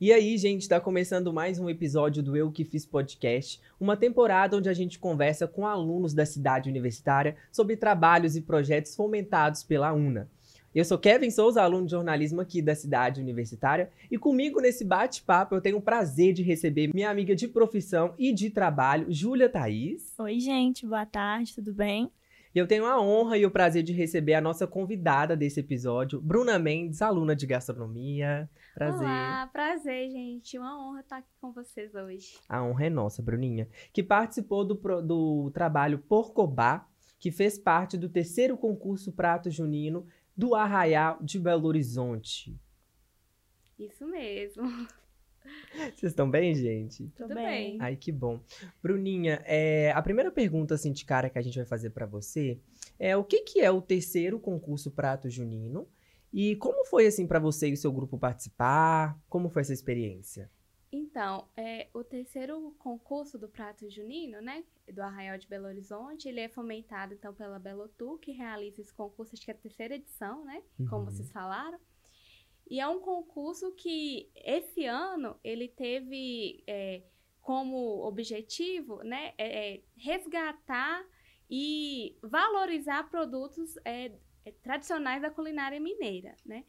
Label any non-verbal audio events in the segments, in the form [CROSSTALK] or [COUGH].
E aí, gente, está começando mais um episódio do Eu Que Fiz Podcast, uma temporada onde a gente conversa com alunos da cidade universitária sobre trabalhos e projetos fomentados pela UNA. Eu sou Kevin Souza, aluno de jornalismo aqui da cidade universitária, e comigo nesse bate-papo eu tenho o prazer de receber minha amiga de profissão e de trabalho, Júlia Thaís. Oi, gente, boa tarde, tudo bem? E eu tenho a honra e o prazer de receber a nossa convidada desse episódio, Bruna Mendes, aluna de gastronomia. Prazer. Olá, prazer, gente. Uma honra estar aqui com vocês hoje. A honra é nossa, Bruninha. Que participou do, do trabalho Porcobá, que fez parte do terceiro concurso Prato Junino do Arraial de Belo Horizonte. Isso mesmo. Vocês estão bem, gente? Tudo bem. Ai, que bom. Bruninha, é, a primeira pergunta, assim, de cara que a gente vai fazer para você é o que, que é o terceiro concurso Prato Junino e como foi, assim, para você e o seu grupo participar? Como foi essa experiência? Então, é, o terceiro concurso do Prato Junino, né, do Arraial de Belo Horizonte, ele é fomentado, então, pela Belotur, que realiza esse concurso, acho que é a terceira edição, né, como Uhum. vocês falaram. E é um concurso que, esse ano, ele teve é, como objetivo, né, é, é, resgatar e valorizar produtos é, tradicionais da culinária mineira, né.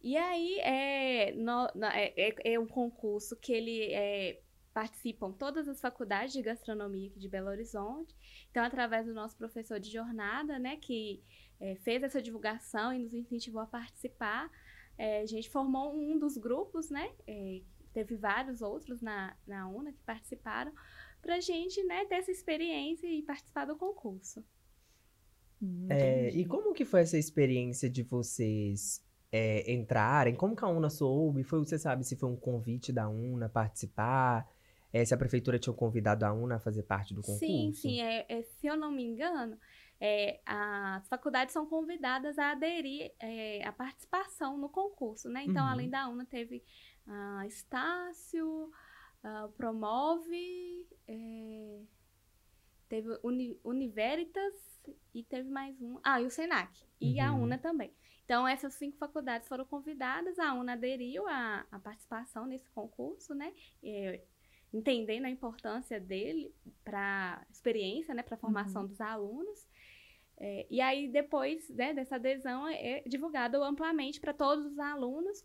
E aí, é, no- na- é, é- é um concurso que ele é, participam todas as faculdades de gastronomia aqui de Belo Horizonte. Então, através do nosso professor de jornada, né, que é, fez essa divulgação e nos incentivou a participar, é, a gente formou um dos grupos, né, é, teve vários outros na, na UNA que participaram, para a gente, né, ter essa experiência e participar do concurso. Hum, É, e como que foi essa experiência de vocês é, entrarem? Como que a UNA soube? Foi, você sabe se foi um convite da UNA participar? É, se a prefeitura tinha convidado a UNA a fazer parte do concurso? Sim, sim. É, é, se eu não me engano, é, as faculdades são convidadas a aderir é, à participação no concurso, né? Então, Uhum. além da UNA, teve a Estácio, a Promove, é, teve Uni, Univeritas e teve mais um. Ah, e o Senac. E a Uhum. UNA também. Então, essas cinco faculdades foram convidadas, a UNA aderiu à, à participação nesse concurso, né? É, entendendo a importância dele para experiência, né, para a formação dos alunos. É, e aí, depois né, dessa adesão, é divulgado amplamente para todos os alunos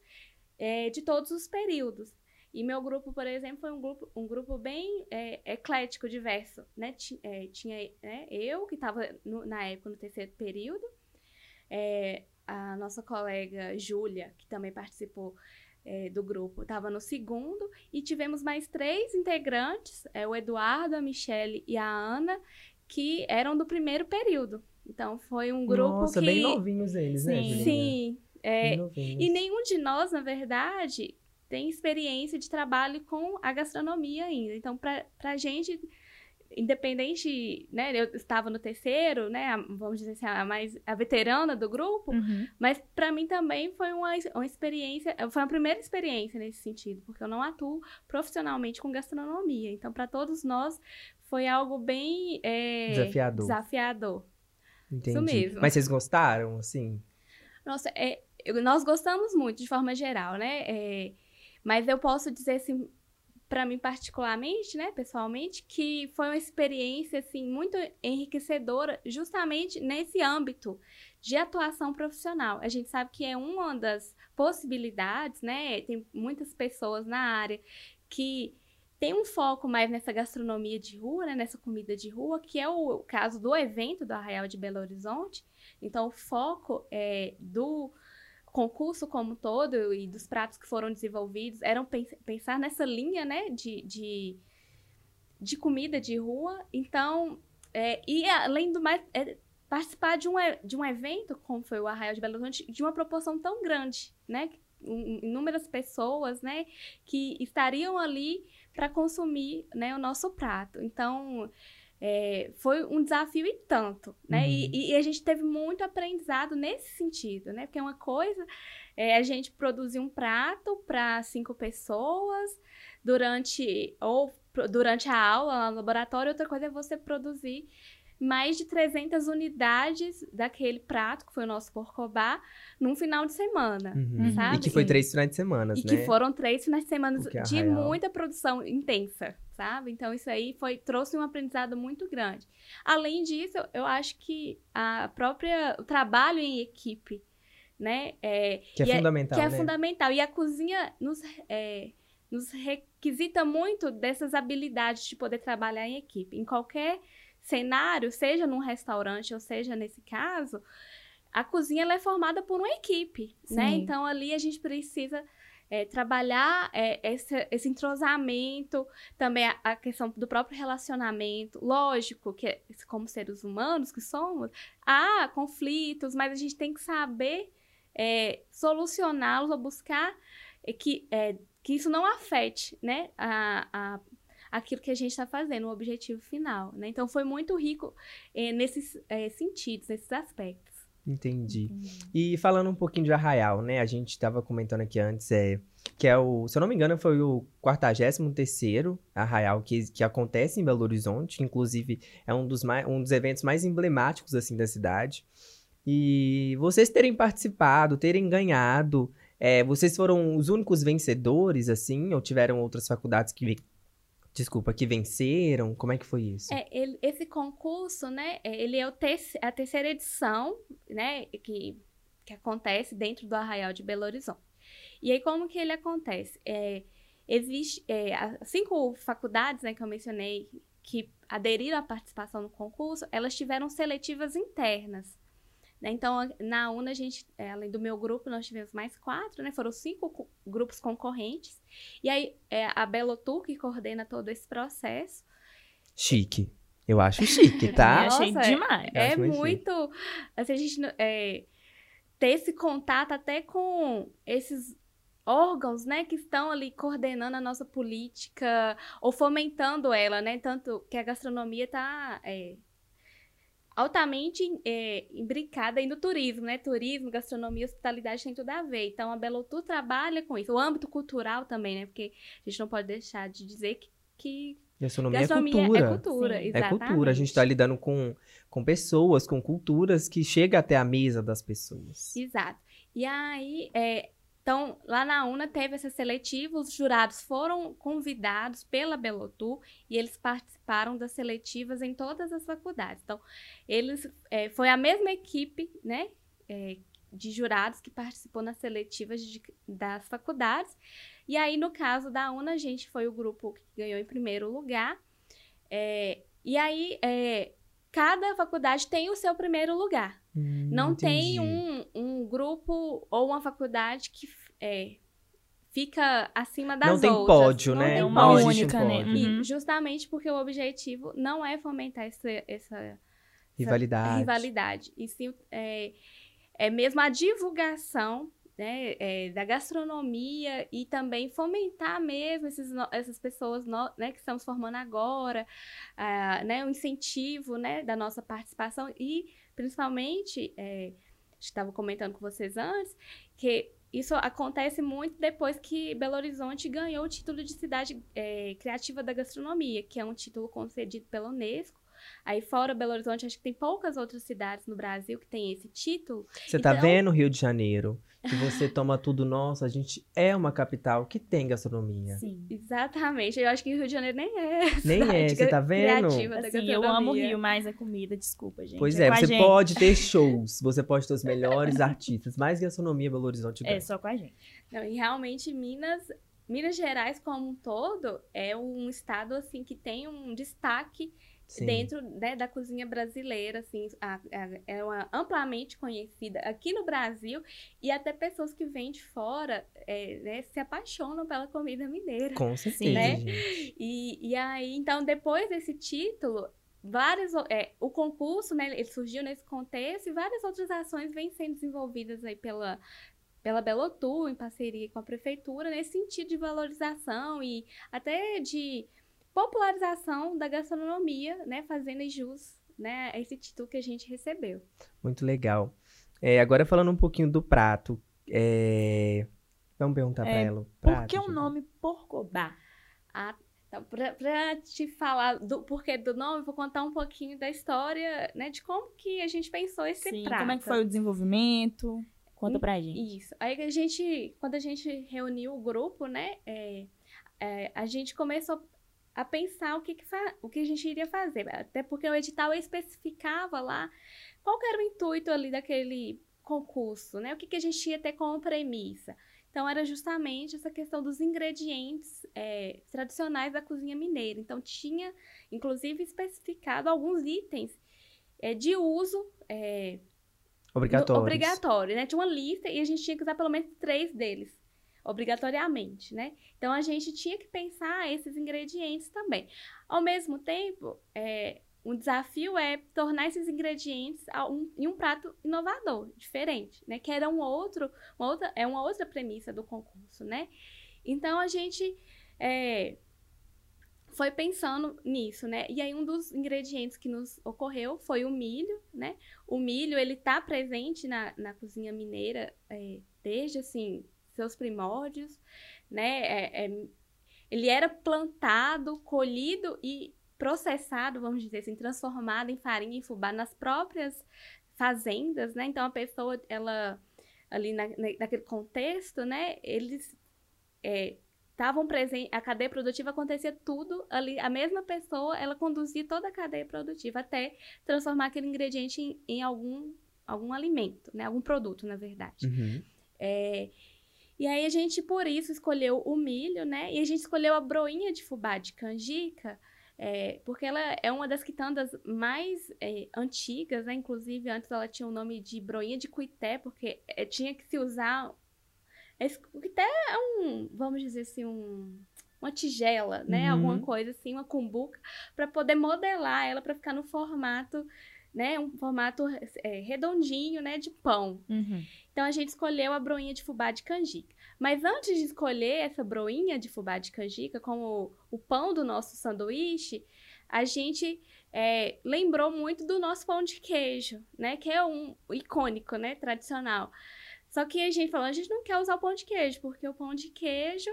é, de todos os períodos. E meu grupo, por exemplo, foi um grupo, um grupo bem é, eclético, diverso. Né? É, tinha né, eu, que estava na época no terceiro período, é, a nossa colega Júlia, que também participou é, do grupo, estava no segundo, e tivemos mais três integrantes, é, o Eduardo, a Michele e a Ana, que eram do primeiro período. Então, foi um grupo Nossa, que... bem novinhos eles, né, Sim. Julinha? Sim, é, e nenhum de nós, na verdade, tem experiência de trabalho com a gastronomia ainda. Então, para a gente, independente, né? Eu estava no terceiro, né? a- Vamos dizer assim, a mais a veterana do grupo, Uhum. mas para mim também foi uma, uma experiência, foi a primeira experiência nesse sentido, porque eu não atuo profissionalmente com gastronomia. Então, para todos nós, foi algo bem é, Desafiador. desafiador. Entendi. mesmo. Mas vocês gostaram, assim? Nossa, é, nós gostamos muito, de forma geral, né? É, mas eu posso dizer, assim, para mim particularmente, né, pessoalmente, que foi uma experiência, assim, muito enriquecedora justamente nesse âmbito de atuação profissional. A gente sabe que é uma das possibilidades, né? Tem muitas pessoas na área que tem um foco mais nessa gastronomia de rua, né, nessa comida de rua, que é o caso do evento do Arraial de Belo Horizonte. Então, o foco é, do concurso como todo e dos pratos que foram desenvolvidos eram pens- pensar nessa linha né, de, de, de comida de rua. Então, é, e além do mais, é, participar de um, de um evento, como foi o Arraial de Belo Horizonte, de uma proporção tão grande, né? Inúmeras pessoas, né, que estariam ali para consumir, né, o nosso prato. Então, é, foi um desafio e tanto, né? Uhum. E, e a gente teve muito aprendizado nesse sentido, né? Porque uma coisa é a gente produzir um prato para cinco pessoas durante ou durante a aula, no laboratório, outra coisa é você produzir mais de 300 unidades daquele prato, que foi o nosso porcobá, num final de semana, Uhum. sabe? E que foi três finais de semana, E né? que foram três finais de semana de Arraial- muita produção intensa, sabe? Então isso aí foi trouxe um aprendizado muito grande. Além disso, eu- acho que a própria o trabalho em equipe, né, é, Que é e fundamental, que é né? fundamental. E a cozinha nos, é, nos requisita muito dessas habilidades de poder trabalhar em equipe. Em qualquer cenário, seja num restaurante ou seja nesse caso, a cozinha ela é formada por uma equipe, né? Sim. Então ali a gente precisa é, trabalhar é, esse, esse entrosamento, também a, a questão do próprio relacionamento. Lógico que, como seres humanos que somos, há conflitos, mas a gente tem que saber é, solucioná-los ou buscar é, que, é, que isso não afete né, a, a, aquilo que a gente está fazendo, o objetivo final. Né? Então, foi muito rico é, nesses é, sentidos, nesses aspectos. Entendi. E falando um pouquinho de Arraial, né? A gente estava comentando aqui antes, é, que é o, se eu não me engano, foi o 43º Arraial que, que acontece em Belo Horizonte, que inclusive é um dos, mais, um dos eventos mais emblemáticos, assim, da cidade. E vocês terem participado, terem ganhado, é, vocês foram os únicos vencedores, assim, ou tiveram outras faculdades que, desculpa, que venceram? Como é que foi isso? É, ele- esse concurso, né, é, ele é o terce- a terceira edição, né, que, que acontece dentro do Arraial de Belo Horizonte. E aí, como que ele acontece? É, existe, é, as cinco faculdades, né, que eu mencionei, que aderiram à participação no concurso, elas tiveram seletivas internas. Né? Então, na UNA, a gente, é, além do meu grupo, nós tivemos mais quatro, né? Foram cinco co- grupos concorrentes. E aí, é, a Belotur, que coordena todo esse processo, Chique. Eu acho chique, tá? Eu achei Nossa, demais. É acho muito. Assim, a gente é, ter esse contato até com esses órgãos, né, que estão ali coordenando a nossa política ou fomentando ela, né? Tanto que a gastronomia está altamente é, imbricada aí no turismo, né? Turismo, gastronomia, hospitalidade tem tudo a ver. Então, a Belotur trabalha com isso. O âmbito cultural também, né? Porque a gente não pode deixar de dizer que, que Gastronomia, gastronomia é cultura. é cultura. Sim. É cultura. A gente está lidando com, com pessoas, com culturas que chega até a mesa das pessoas. Exato. E aí, é, então, lá na UNA teve essa seletiva, os jurados foram convidados pela Belotur e eles participaram das seletivas em todas as faculdades. Então, eles, é, foi a mesma equipe, né, é, de jurados que participou nas seletivas de- das faculdades. E aí, no caso da UNA, a gente foi o grupo que ganhou em primeiro lugar. É, e aí, é, cada faculdade tem o seu primeiro lugar. Hum, Não tem entendi. um, um grupo ou uma faculdade que é, fica acima das Não tem outras. pódio, Não né? tem É uma Não pódio. um única, né? pódio. E Uhum. justamente porque o objetivo não é fomentar essa, essa Rivalidade. rivalidade. E sim é, é mesmo a divulgação né, é, da gastronomia e também fomentar mesmo esses essas pessoas no- né, que estamos formando agora, ah, né, o incentivo né, da nossa participação e principalmente, é, estava comentando com vocês antes, que isso acontece muito depois que Belo Horizonte ganhou o título de cidade é, criativa da gastronomia, que é um título concedido pela Unesco. Aí fora Belo Horizonte, acho que tem poucas outras cidades no Brasil que têm esse título. Você tá Então- vendo, Rio de Janeiro? Que você toma tudo nosso. A gente é uma capital que tem gastronomia. Sim. Exatamente. Eu acho que o Rio de Janeiro nem é. Nem é, você tá vendo? Assim, eu amo o. Rio, mas a comida, desculpa, gente. Pois é, a você gente. pode ter [LAUGHS] shows, você pode ter os melhores artistas, mais gastronomia Belo Horizonte É ganha. só com a gente. Não, e realmente Minas, Minas Gerais como um todo é um estado assim que tem um destaque Sim. dentro né, da cozinha brasileira, assim, a- a- é uma amplamente conhecida aqui no Brasil e até pessoas que vêm de fora é, né, se apaixonam pela comida mineira. Com certeza, né? E, e aí, então, depois desse título, vários, o- é, o concurso, né, ele surgiu nesse contexto e várias outras ações vêm sendo desenvolvidas aí pela, pela Belotur, em parceria com a prefeitura, nesse sentido de valorização e até de popularização da gastronomia, né, fazendo jus, né, a esse título que a gente recebeu. Muito legal. É, agora falando um pouquinho do prato. é, Vamos perguntar pra É, ela. o Por prato, que o nome Porcobá? A- Então, para te falar do porquê do nome, vou contar um pouquinho da história, né, de como que a gente pensou esse Sim, prato. Como é que foi o desenvolvimento? Conta pra gente. Isso. Aí a gente, quando a gente reuniu o grupo, né, é, é, a gente começou a pensar o que, que o que a gente iria fazer. Até porque o edital especificava lá qual era o intuito ali daquele concurso, né? O que, que a gente ia ter como premissa. Então, era justamente essa questão dos ingredientes é, tradicionais da cozinha mineira. Então, tinha, inclusive, especificado alguns itens é, de uso é, obrigatório, né? Tinha uma lista e a gente tinha que usar pelo menos três deles, obrigatoriamente, né? Então, a gente tinha que pensar esses ingredientes também. Ao mesmo tempo, é, um desafio é tornar esses ingredientes um, em um prato inovador, diferente, né? Que era um outro, uma outra, é uma outra premissa do concurso, né? Então a gente é, foi pensando nisso, né? E aí um dos ingredientes que nos ocorreu foi o milho, né? O milho ele está presente na, na cozinha mineira é, desde assim seus primórdios, né? É, é, ele era plantado, colhido e processado, vamos dizer assim, transformado em farinha e fubá nas próprias fazendas, né? Então a pessoa, ela ali na, naquele contexto, né? Eles estavam é, presentes, a cadeia produtiva acontecia tudo ali, a mesma pessoa, ela conduzia toda a cadeia produtiva até transformar aquele ingrediente em, em algum algum alimento, né? Algum produto, na verdade. Uhum. É, e aí a gente, por isso, escolheu o milho, né? E a gente escolheu a broinha de fubá de canjica, é, porque ela é uma das quitandas mais é, antigas, né? Inclusive, antes ela tinha o nome de broinha de cuité, porque é, tinha que se usar... Esse, cuité é um, vamos dizer assim, um, uma tigela, né? Uhum. Alguma coisa assim, uma cumbuca, para poder modelar ela para ficar no formato né, um formato é, redondinho, né, de pão. Uhum. Então a gente escolheu a broinha de fubá de canjica. Mas antes de escolher essa broinha de fubá de canjica como o pão do nosso sanduíche, a gente é, lembrou muito do nosso pão de queijo, né? Que é um icônico, né? Tradicional. Só que a gente falou, a gente não quer usar o pão de queijo, porque o pão de queijo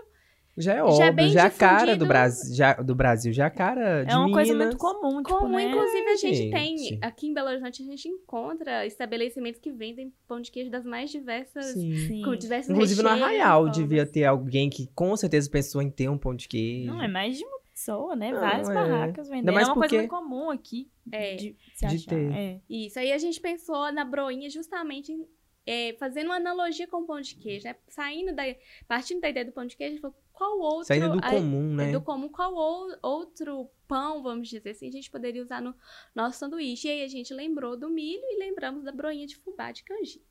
já é óbvio, já é, já é a cara do Brasil, já, do Brasil, já é a cara de É uma Minas. coisa muito comum, tipo, Comum, né? inclusive a gente, gente, tem, aqui em Belo Horizonte, a gente encontra estabelecimentos que vendem pão de queijo das mais diversas, Sim. Com diversos Inclusive no recheios, Arraial formas. devia ter alguém que com certeza pensou em ter um pão de queijo. Não, é mais de uma pessoa, né? Não, Várias é. barracas vendendo. É uma porque- coisa muito comum aqui É. de se De achar. ter. É. Isso, aí a gente pensou na broinha justamente em, é, fazendo uma analogia com o pão de queijo, né? Saindo da, partindo da ideia do pão de queijo, a gente falou, qual outro... Saindo do a- comum, né? do comum, qual ou- outro pão, vamos dizer assim, a gente poderia usar no nosso sanduíche. E aí a gente lembrou do milho e lembramos da broinha de fubá de canjica.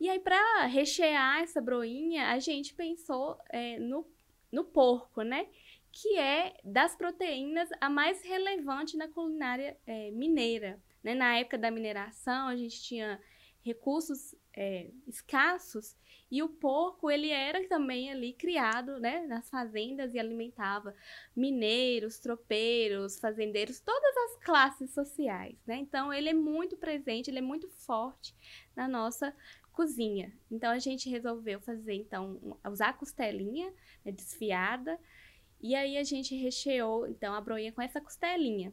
E aí, para rechear essa broinha, a gente pensou é, no, no porco, né? Que é das proteínas a mais relevante na culinária é, mineira. Né? Na época da mineração, a gente tinha recursos é, escassos e o porco ele era também ali criado né, nas fazendas e alimentava mineiros, tropeiros, fazendeiros, todas as classes sociais. Né? Então ele é muito presente, ele é muito forte na nossa cozinha. Então a gente resolveu fazer então usar a costelinha né, desfiada e aí a gente recheou então a broinha com essa costelinha.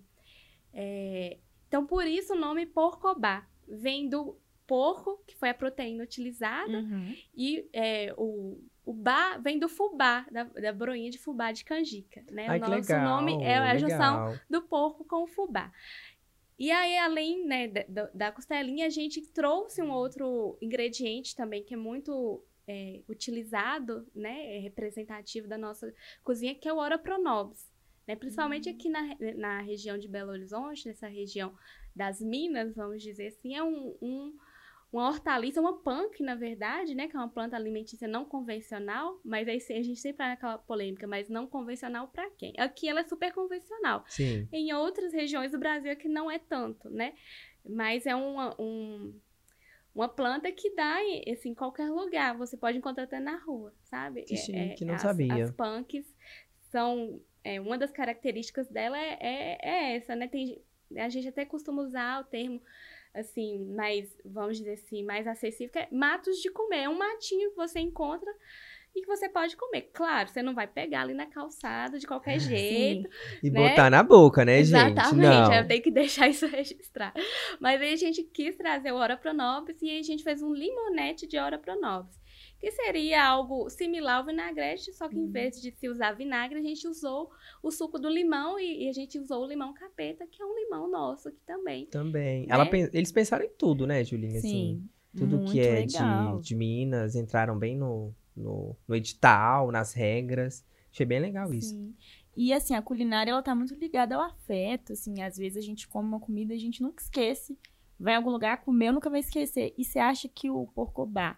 É, então por isso o nome porcobá vem do porco, que foi a proteína utilizada, Uhum. e é, o, o bá vem do fubá, da, da broinha de fubá de canjica, né? Ai, o nosso legal, nome é a junção legal. do porco com o fubá. E aí, além né, da, da- costelinha, a gente trouxe um outro ingrediente também que é muito é, utilizado, né? É representativo da nossa cozinha, que é o ora pronobis. Né? Principalmente aqui na, na região de Belo Horizonte, nessa região das Minas, vamos dizer assim, é um, um- uma hortaliça, uma punk, na verdade, né? Que é uma planta alimentícia não convencional, mas aí a gente sempre vai naquela polêmica, mas não convencional para quem? Aqui ela é super convencional. Sim. Em outras regiões do Brasil é que não é tanto, né? Mas é uma, um- uma planta que dá em assim, em qualquer lugar. Você pode encontrar até na rua, sabe? Que chique, não as, sabia. As punks são... é, uma das características dela é, é, é essa, né? Tem, a gente até costuma usar o termo assim, mais, vamos dizer assim, mais acessível, que é matos de comer. É um matinho que você encontra e que você pode comer. Claro, você não vai pegar ali na calçada de qualquer jeito. E né? botar na boca, né, Exatamente, gente? Não. eu tenho que [LAUGHS] deixar isso registrar. Mas aí a gente quis trazer o Ora Pronobis e aí a gente fez um limonete de Ora Pronobis. Que seria algo similar ao vinagrete, só que em Uhum. vez de se usar vinagre, a gente usou o suco do limão e, e a gente usou o limão capeta, que é um limão nosso aqui também. Também. Né? Eles pensaram em tudo, né, Julinha? Assim, Sim. tudo muito que é de, de Minas, entraram bem no, no, no edital, nas regras. Achei bem legal isso. Sim. E assim, a culinária ela tá muito ligada ao afeto, assim, às vezes a gente come uma comida e a gente nunca esquece. Vai em algum lugar, comeu, nunca vai esquecer. E você acha que o porcobá,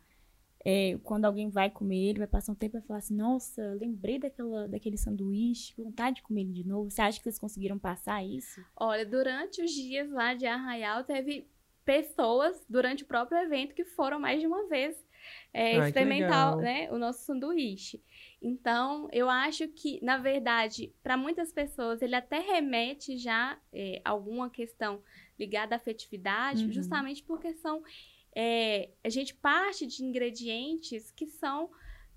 é, quando alguém vai comer ele, vai passar um tempo e vai falar assim, nossa, lembrei daquela, daquele sanduíche, vontade de comer ele de novo. Você acha que vocês conseguiram passar isso? Olha, durante os dias lá de Arraial, teve pessoas durante o próprio evento que foram mais de uma vez é, Ai, experimentar né, o nosso sanduíche. Então, eu acho que, na verdade, para muitas pessoas, ele até remete já é, alguma questão ligada à afetividade, Uhum. justamente porque são. É, a gente parte de ingredientes que são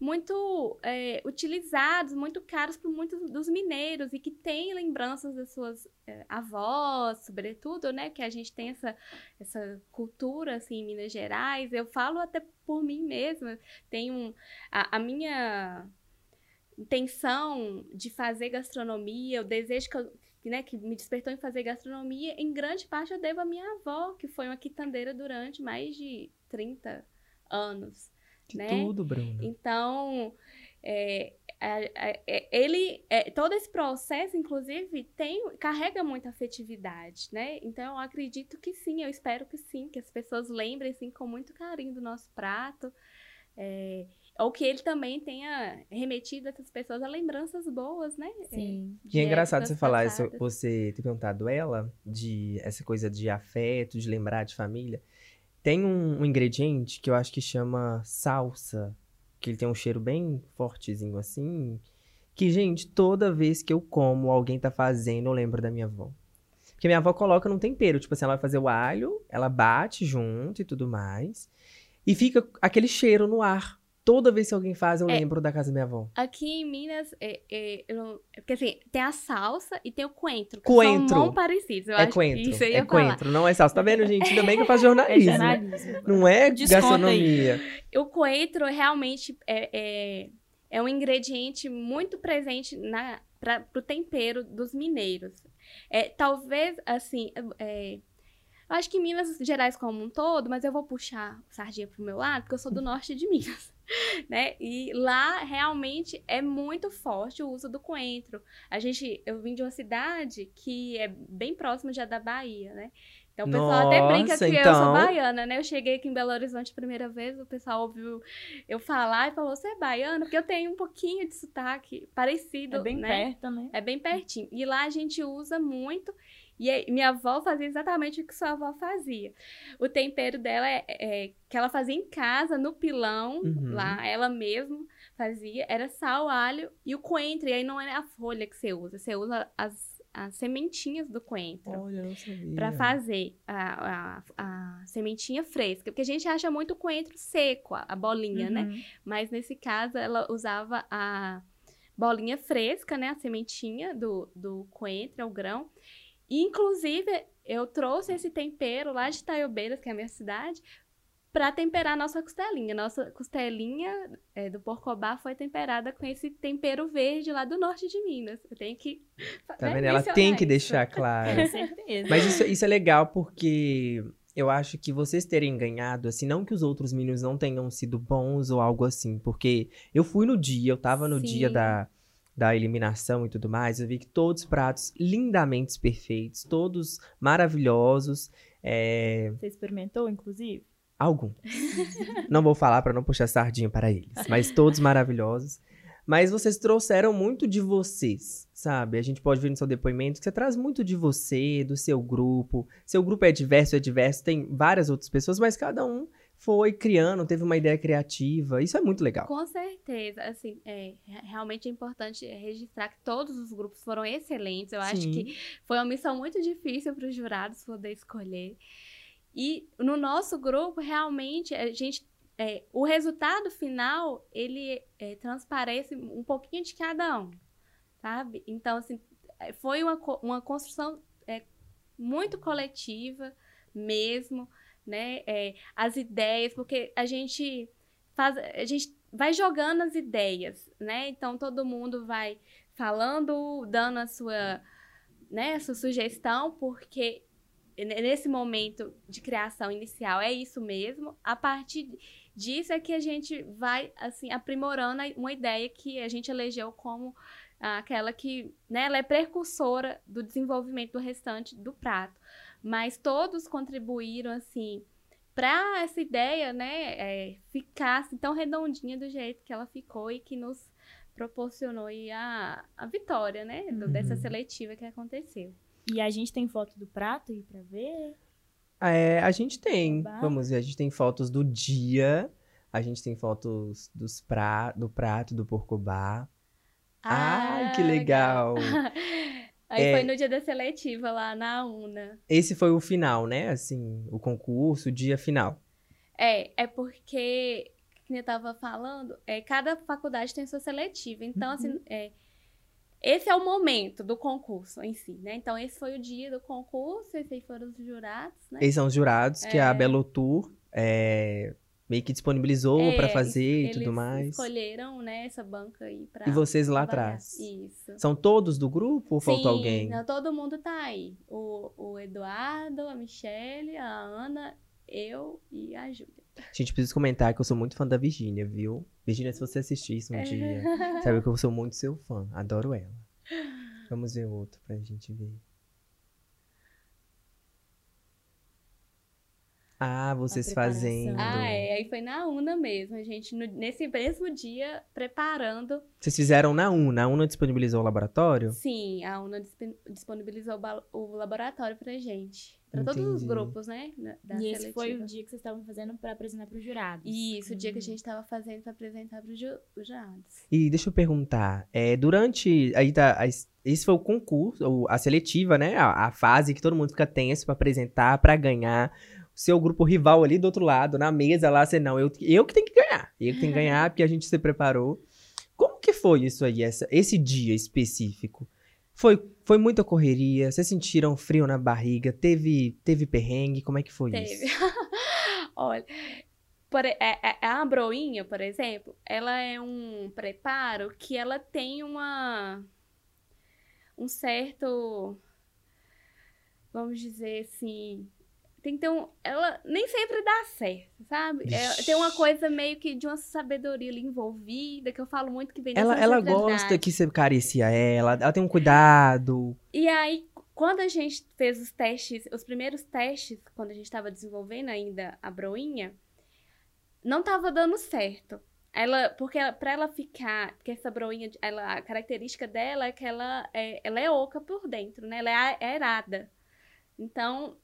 muito é, utilizados, muito caros por muitos dos mineiros e que têm lembranças das suas é, avós, sobretudo, né? Que a gente tem essa, essa cultura, assim, em Minas Gerais. Eu falo até por mim mesma. Tenho um, a, a minha intenção de fazer gastronomia, o desejo que, eu, né, que me despertou em fazer gastronomia, em grande parte eu devo à minha avó, que foi uma quitandeira durante mais de 30 anos. Que né? tudo, Bruna. Então, é, a- é, ele, é, todo esse processo, inclusive, tem, carrega muita afetividade, né? Então, eu acredito que sim, eu espero que sim, que as pessoas lembrem, sim, com muito carinho do nosso prato. É, ou que ele também tenha remetido essas pessoas a lembranças boas, né? Sim. de E é engraçado você falar isso, você ter perguntado ela, de essa coisa de afeto, de lembrar de família. Tem um, um ingrediente que eu acho que chama salsa, que ele tem um cheiro bem fortezinho assim, que, gente, toda vez que eu como, alguém tá fazendo, eu lembro da minha avó. Porque minha avó coloca num tempero, tipo assim, ela vai fazer o alho, ela bate junto e tudo mais, e fica aquele cheiro no ar. Toda vez que alguém faz, eu É. lembro da casa da minha avó. Aqui em Minas, é, é, eu é porque assim, tem a salsa e tem o coentro. Coentro. São muito parecidos. Eu é acho coentro, isso ia é falar. coentro, não é salsa. Tá vendo, gente? Ainda bem que eu faço É jornalismo. jornalismo. Não é Desconta aí. gastronomia. O coentro realmente é, é, é um ingrediente muito presente na, pra, pro tempero dos mineiros. É, talvez, assim, é, eu acho que em Minas Gerais como um todo, mas eu vou puxar sardinha pro meu lado, porque eu sou do norte de Minas, [LAUGHS] né? E lá realmente é muito forte o uso do coentro. A gente, eu vim de uma cidade que é bem próxima já da Bahia, né? Então o pessoal até brinca Nossa, que eu então- sou baiana, né? Eu cheguei aqui em Belo Horizonte a primeira vez, o pessoal ouviu eu falar e falou: "Você é baiana?" Porque eu tenho um pouquinho de sotaque parecido, É bem né? perto, né? É bem pertinho. E lá a gente usa muito. E aí, minha avó fazia exatamente o que sua avó fazia. O tempero dela é, é- que ela fazia em casa, no pilão, Uhum. lá, ela mesma fazia. Era sal, alho e o coentro. E aí não é a folha que você usa, você usa as, as sementinhas do coentro. Olha, eu não sabia. Pra fazer a, a, a sementinha fresca. Porque a gente acha muito coentro seco, a, a bolinha, né? Uhum. Mas nesse caso ela usava a bolinha fresca, né? A sementinha do, do coentro, é o grão. Inclusive, eu trouxe esse tempero lá de Taiobeiras, que é a minha cidade, para temperar a nossa costelinha. Nossa costelinha é, do porcobá foi temperada com esse tempero verde lá do norte de Minas. Eu tenho que. Tá né, vendo? Ela mencionar tem que isso. deixar [LAUGHS] claro. Com certeza. Mas isso, isso é legal porque eu acho que vocês terem ganhado, assim, não que os outros meninos não tenham sido bons ou algo assim, porque eu fui no dia, eu tava no dia Sim. da, da eliminação e tudo mais, eu vi que todos os pratos lindamente perfeitos, todos maravilhosos, é, Você experimentou, inclusive? alguns. não vou falar pra não puxar sardinha para eles, mas todos maravilhosos. Mas vocês trouxeram muito de vocês, sabe? A gente pode ver no seu depoimento que você traz muito de você, do seu grupo. Seu grupo é diverso, é diverso, tem várias outras pessoas, mas cada um foi criando, teve uma ideia criativa. Isso é muito legal. Com certeza, assim, é, re- realmente é importante registrar que todos os grupos foram excelentes. Eu acho Sim. que foi uma missão muito difícil para os jurados poder escolher. E no nosso grupo, realmente, a gente é, o resultado final, ele é, transparece um pouquinho de cada um, sabe? Então, assim, é, foi uma, uma construção é, muito coletiva mesmo, né? É, as ideias, porque a gente faz, a gente vai jogando as ideias, né? Então, todo mundo vai falando, dando a sua, né, a sua sugestão, porque nesse momento de criação inicial é isso mesmo. A partir disso é que a gente vai assim aprimorando uma ideia que a gente elegeu como aquela que, né, ela é precursora do desenvolvimento do restante do prato. Mas todos contribuíram assim para essa ideia, né, é, ficar assim, tão redondinha do jeito que ela ficou e que nos proporcionou a, a vitória, né, do, uhum. dessa seletiva que aconteceu. E a gente tem foto do prato aí para ver? É, a gente tem. Vamos ver, a gente tem fotos do dia. A gente tem fotos dos pra, do prato do porcobá. Ah, Ai, que legal! [LAUGHS] Aí é, foi no dia da seletiva lá na UNA. Esse foi o final, né? Assim, o concurso, o dia final. É, é porque, como eu tava falando, é, cada faculdade tem sua seletiva. Então, assim, uhum. assim, é, esse é o momento do concurso em si, né? Então, esse foi o dia do concurso, esses aí foram os jurados, né? Esses são os jurados, é... que a Belo Tour é, meio que disponibilizou é, para fazer e tudo mais. escolheram, né, essa banca aí pra... E vocês lá atrás? Isso. São todos do grupo ou Sim, faltou alguém? Não, todo mundo tá aí. O, o Eduardo, a Michelle, a Ana, eu e a Júlia. Gente, preciso comentar que eu sou muito fã da Virgínia, viu? Virgínia, se você assistir isso um é. dia, [LAUGHS] sabe que eu sou muito seu fã. Adoro ela. Vamos ver outro pra gente ver. Ah, vocês fazendo. Ah, é. Aí foi na UNA mesmo. A gente, no, nesse mesmo dia, preparando. Vocês fizeram na UNA? A UNA disponibilizou o laboratório? Sim, a UNA disponibilizou o laboratório pra gente. Pra Entendi. todos os grupos, né? Da e esse foi o dia que vocês estavam fazendo para apresentar para os jurados. Isso, o dia que a uhum. gente estava fazendo para apresentar para os jurados. E deixa eu perguntar, é, durante. Aí tá, esse foi o concurso, a seletiva, né? A, a fase que todo mundo fica tenso para apresentar, para ganhar seu grupo rival ali do outro lado, na mesa lá, você não, eu, eu que tenho que ganhar. Eu que tenho que ganhar, porque a gente se preparou. Como que foi isso aí, essa, esse dia específico? Foi, foi muita correria? Vocês sentiram frio na barriga? Teve, teve perrengue? Como é que foi teve. isso? [LAUGHS] Olha, por, é, é, a broinha, por exemplo, ela é um preparo que ela tem uma um certo vamos dizer assim tem que ter um. Ela nem sempre dá certo, sabe? É, tem uma coisa meio que de uma sabedoria ali envolvida, que eu falo muito que vem Ela, ela gosta que você carecia ela, ela tem um cuidado. E aí, quando a gente fez os testes, os primeiros testes, quando a gente estava desenvolvendo ainda a broinha, não estava dando certo. Ela, porque ela, pra ela ficar, porque essa broinha, ela, a característica dela é que ela é, ela é oca por dentro, né? Ela é aerada. Então,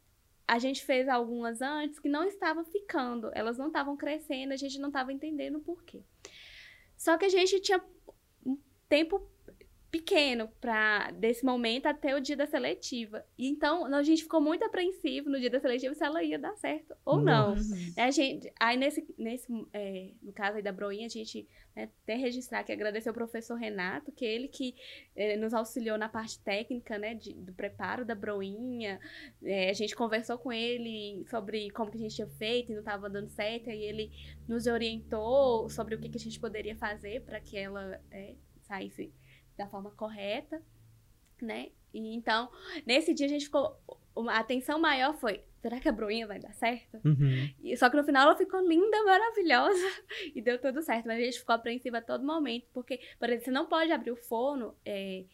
a gente fez algumas antes que não estavam ficando, elas não estavam crescendo, a gente não estava entendendo por quê. Só que a gente tinha um tempo pequeno para desse momento até o dia da seletiva. E então a gente ficou muito apreensivo no dia da seletiva se ela ia dar certo ou não. A gente, aí nesse, nesse é, no caso aí da Broinha, a gente né, tem registrar que agradecer ao professor Renato, que ele que é, nos auxiliou na parte técnica, né, de, do preparo da Broinha. É, a gente conversou com ele sobre como que a gente tinha feito e não estava dando certo, e ele nos orientou sobre o que, que a gente poderia fazer para que ela é, saísse da forma correta, né? E então, nesse dia a gente ficou. A atenção maior foi: será que a broinha vai dar certo? Uhum. E, só que no final ela ficou linda, maravilhosa [LAUGHS] e deu tudo certo. Mas a gente ficou apreensiva a todo momento, porque, por exemplo, você não pode abrir o forno é,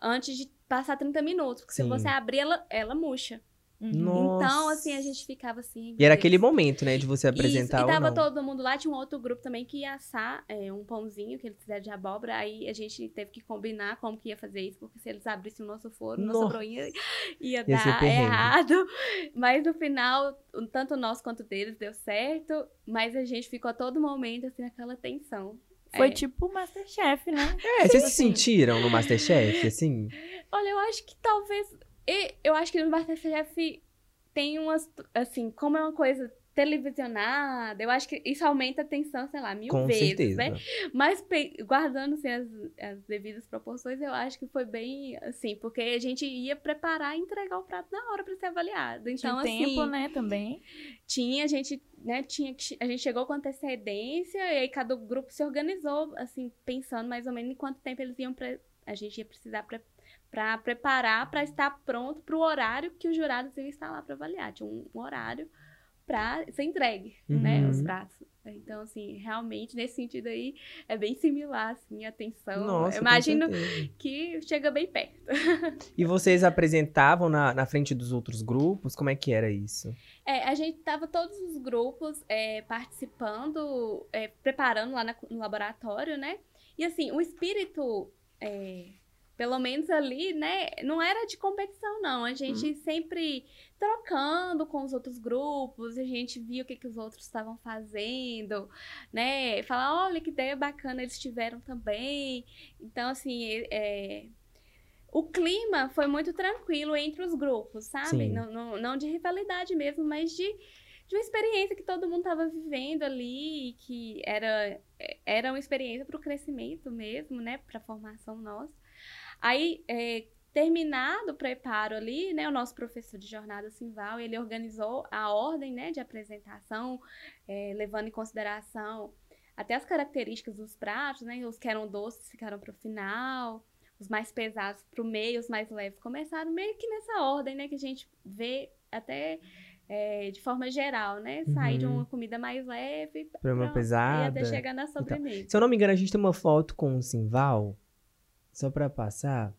antes de passar 30 minutos, porque Sim. se você abrir, ela, ela murcha. Uhum. Então, assim, a gente ficava assim. E era aquele momento, né, de você apresentar Isso, e tava todo mundo lá, tinha um outro grupo também que ia assar é, um pãozinho que eles fizeram de abóbora. Aí a gente teve que combinar como que ia fazer isso, porque se eles abrissem o nosso forno, nossa, nossa broinha ia, ia dar errado. Mas no final, tanto nós quanto deles deu certo, mas a gente ficou a todo momento, assim, naquela tensão. Foi é. tipo o Masterchef, né? É, vocês se sentiram no Masterchef, assim? Olha, eu acho que talvez e eu acho que no Masterchef tem umas. Assim, como é uma coisa televisionada. Eu acho que isso aumenta a tensão, sei lá, mil Com vezes, certeza. né? Mas guardando assim, as, as devidas proporções, eu acho que foi bem assim, porque a gente ia preparar e entregar o prato na hora para ser avaliado. Tinha Então, um assim, tempo, né, também. tinha, a gente, né, tinha que, a gente chegou com antecedência e aí cada grupo se organizou, assim, pensando mais ou menos em quanto tempo eles iam, pre- a gente ia precisar para para preparar, para estar pronto para o horário que os jurados iam estar lá para avaliar. Tinha um, um horário para ser entregue, né, Uhum. os pratos. Então, assim, realmente, nesse sentido aí, é bem similar, assim, a atenção. Nossa, Eu imagino que chega bem perto. [LAUGHS] E vocês apresentavam na, na frente dos outros grupos? Como é que era isso? É, a gente tava todos os grupos é, participando, é, preparando lá na- no laboratório, né? E assim, o espírito, é, pelo menos ali, né, não era de competição, não. A gente sempre trocando com os outros grupos, a gente via o que, que os outros estavam fazendo, né? Falar, olha que ideia bacana eles tiveram também. Então, assim, é, o clima foi muito tranquilo entre os grupos, sabe? Não, não, não de rivalidade mesmo, mas de, de uma experiência que todo mundo estava vivendo ali, e que era, era uma experiência para o crescimento mesmo, né? Para a formação nossa. Aí, é, terminado o preparo ali, né? O nosso professor de jornada Simval, ele organizou a ordem, né? De apresentação, é, levando em consideração até as características dos pratos, né? Os que eram doces ficaram para o final os mais pesados para o meio, os mais leves começaram meio que nessa ordem, né? Que a gente vê até é, de forma geral, né? Sair de Uhum. uma comida mais leve Pra uma pesada. E até chegar na sobremesa. Se eu não me engano, a gente tem uma foto com o Simval. Só pra passar.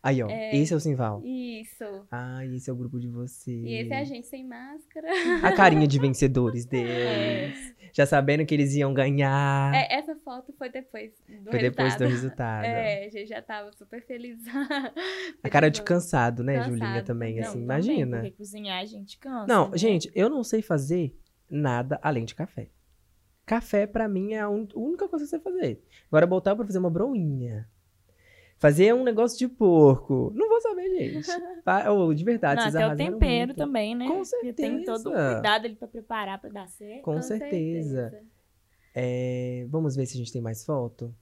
Aí, ó. É. Esse é o Simval. Isso. Ah, esse é o grupo de vocês. E esse é a gente sem máscara. A carinha de [LAUGHS] vencedores deles. Já sabendo que eles iam ganhar. É, essa foto foi depois do Foi depois do resultado. resultado. [LAUGHS] É, a gente já tava super feliz. [LAUGHS] A cara de cansado, né, Cansado. Julinha, também, Não, assim, também, imagina. Porque cozinhar a gente cansa. Não, né? gente, eu não sei fazer nada além de café. Café, pra mim, é a un- única coisa que eu sei fazer. Agora, botar pra fazer uma broinha. Fazer um negócio de porco. Não vou saber, gente. [LAUGHS] Ô, de verdade, Não, vocês até o tempero muito. também, né? Com Porque Tem todo certeza. cuidado ali pra preparar, pra dar certo. Com, certeza. É, vamos ver se a gente tem mais foto.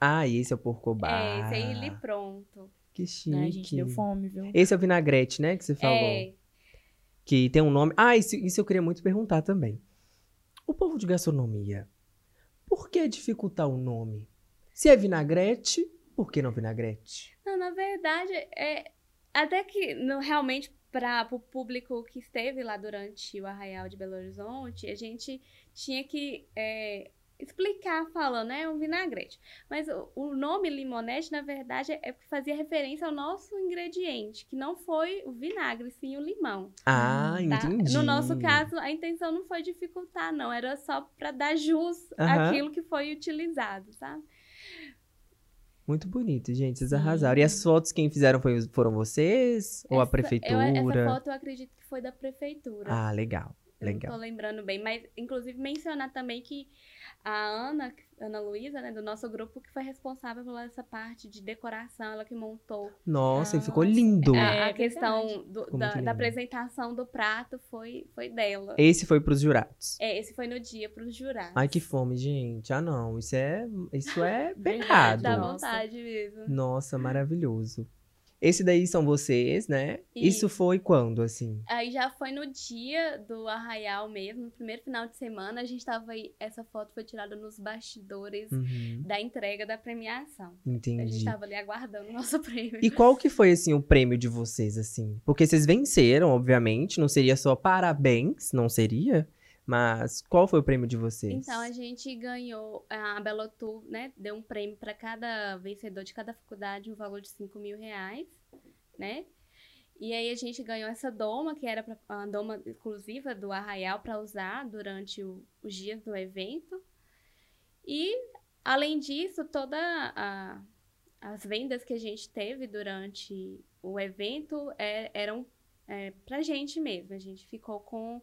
Ah, e esse é o porcobá. É, esse aí ele pronto. Que chique. Né, a gente deu fome, viu? Esse é o vinagrete, né, que você falou. É, Que tem um nome. Ah, isso, isso eu queria muito perguntar também. O povo de gastronomia, por que dificultar o nome? Se é vinagrete, por que não vinagrete? Não, na verdade, é até que no, realmente para o público que esteve lá durante o Arraial de Belo Horizonte, a gente tinha que é, explicar falando, é um vinagrete. Mas o, o nome limonete, na verdade, é porque fazia referência ao nosso ingrediente, que não foi o vinagre, sim o limão. Ah, tá? entendi. No nosso caso, a intenção não foi dificultar, não. Era só para dar jus Aham. àquilo que foi utilizado, sabe? Muito bonito, gente. Vocês Sim. arrasaram. E as fotos quem fizeram foi, foram vocês? ou a Essa- eu- prefeitura? essa foto eu acredito que foi da prefeitura. Ah, legal. Eu Legal. não tô lembrando bem, mas inclusive mencionar também que a Ana, Ana Luísa, né, do nosso grupo, que foi responsável pela essa parte de decoração, ela que montou Nossa, e ficou lindo. a, É a questão do- da, da apresentação do prato foi, foi dela. Esse foi pros jurados. É, esse foi no dia para os jurados. Ai, que fome, gente. Ah, não. Isso é, isso é [LAUGHS] pecado. Dá vontade mesmo. Nossa, maravilhoso. Esse daí são vocês, né? Isso Isso. foi quando, assim? Aí já foi no dia do arraial mesmo, no primeiro final de semana, a gente tava aí, essa foto foi tirada nos bastidores Uhum, da entrega da premiação. A gente entendi. tava ali aguardando o nosso [LAUGHS] prêmio. E qual que foi, assim, o prêmio de vocês, assim? Porque vocês venceram, obviamente. Não seria só parabéns, não seria? Mas qual foi o prêmio de vocês? Então a gente ganhou, a Belotur, né, deu um prêmio para cada vencedor de cada faculdade, um valor de 5 mil reais, né? E aí a gente ganhou essa doma, que era uma doma exclusiva do Arraial para usar durante o- os dias do evento. E, além disso, toda a- as vendas que a gente teve durante o evento é- eram é, pra gente mesmo. A gente ficou com,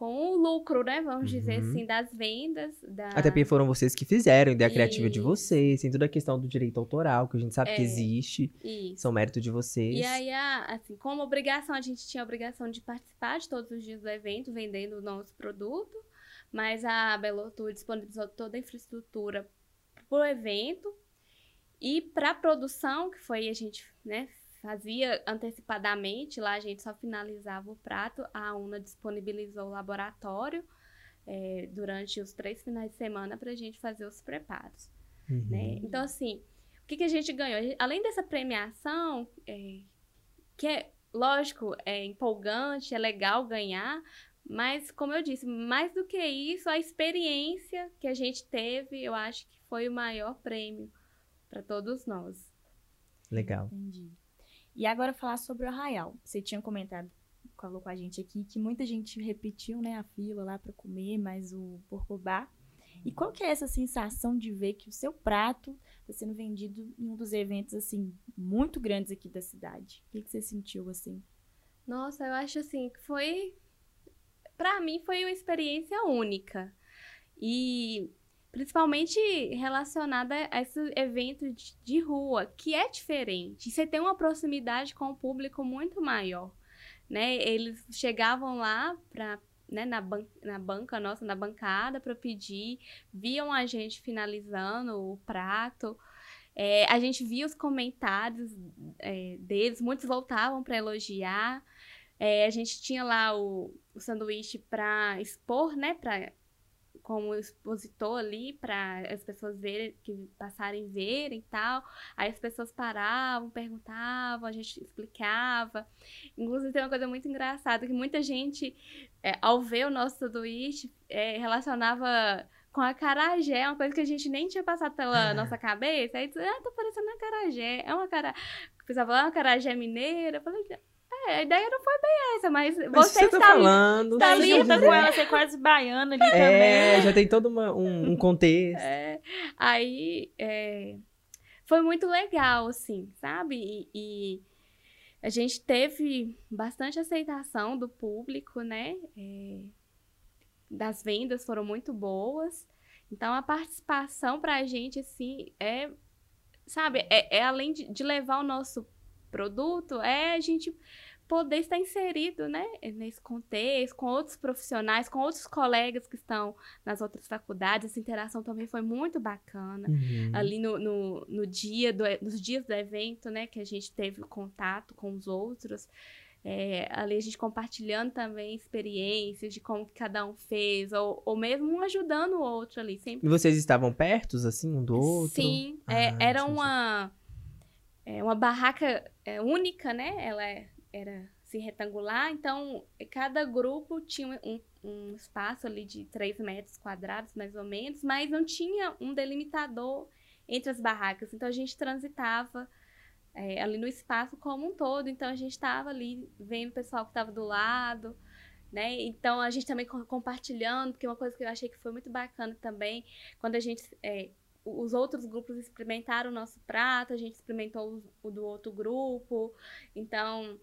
com o lucro, né? Vamos Uhum. dizer assim, das vendas. Da... Até porque foram vocês que fizeram, ideia criativa de vocês, tem toda a questão do direito autoral, que a gente sabe que É. existe, Isso. são mérito de vocês. E aí, assim, como obrigação, a gente tinha a obrigação de participar de todos os dias do evento, vendendo o nosso produto, mas a Belo Tour disponibilizou toda a infraestrutura para o evento e para a produção, que foi a gente né, fazia antecipadamente, lá a gente só finalizava o prato, a UNA disponibilizou o laboratório eh, durante os três finais de semana para a gente fazer os preparos Uhum. né? Então, assim, o que, que a gente ganhou? A gente- Além dessa premiação, é, que é, lógico, é empolgante, é legal ganhar, mas, como eu disse, mais do que isso, a experiência que a gente teve, eu acho que foi o maior prêmio para todos nós. Legal. Entendi. E agora falar sobre o Arraial. Você tinha comentado, falou com a gente aqui, que muita gente repetiu, né, a fila lá para comer, mais o porcobá. E qual que é essa sensação de ver que o seu prato está sendo vendido em um dos eventos, assim, muito grandes aqui da cidade? O que, que você sentiu, assim? Nossa, eu acho assim que foi. Pra mim, foi uma experiência única. E principalmente relacionada a esse evento de, rua, que é diferente. Você tem uma proximidade com o público muito maior. Né? Eles chegavam lá pra, né, na, ban na banca nossa, na bancada, para pedir, viam a gente finalizando o prato. É, a gente via os comentários é, deles, muitos voltavam para elogiar. É, a gente tinha lá o, o sanduíche para expor, né, pra, como expositor ali, para as pessoas verem, que passarem verem e tal. Aí as pessoas paravam, perguntavam, a gente explicava. Inclusive tem uma coisa muito engraçada, que muita gente, é, ao ver o nosso sanduíche, é, relacionava com a carajé, uma coisa que a gente nem tinha passado pela nossa cabeça. Aí dizia, ah, tá parecendo uma carajé. É uma cara... O pessoal falou, é uma carajé mineira. Eu falei, é, a ideia não foi bem essa, mas, Mas você tá está falando, tá ali, eu Junta quiser. com ela, você é quase baiana ali É, também. já tem todo uma- um, um [LAUGHS] contexto. É, aí é, foi muito legal, assim, sabe? E, e a gente teve bastante aceitação do público, né? É, das vendas foram muito boas. Então a participação pra gente, assim, é. Sabe, é, é além de, de levar o nosso produto, é a gente poder estar inserido, né, nesse contexto, com outros profissionais, com outros colegas que estão nas outras faculdades. Essa interação também foi muito bacana. Uhum. Ali no, no, no dia do, nos dias do evento, né, que a gente teve contato com os outros. É, ali a gente compartilhando também experiências de como que cada um fez, ou, ou mesmo um ajudando o outro ali, sempre E vocês estavam pertos, assim, um do outro? Sim, Ah, é, era uma, é, uma barraca é, única, né? Ela é- era assim, retangular, então cada grupo tinha um, um espaço ali de 3 metros quadrados, mais ou menos, mas não tinha um delimitador entre as barracas. Então a gente transitava é, ali no espaço como um todo. Então a gente estava ali vendo o pessoal que estava do lado. Né? Então a gente também co- compartilhando, porque uma coisa que eu achei que foi muito bacana também, quando a gente é, os outros grupos experimentaram o nosso prato, a gente experimentou o do outro grupo. Então,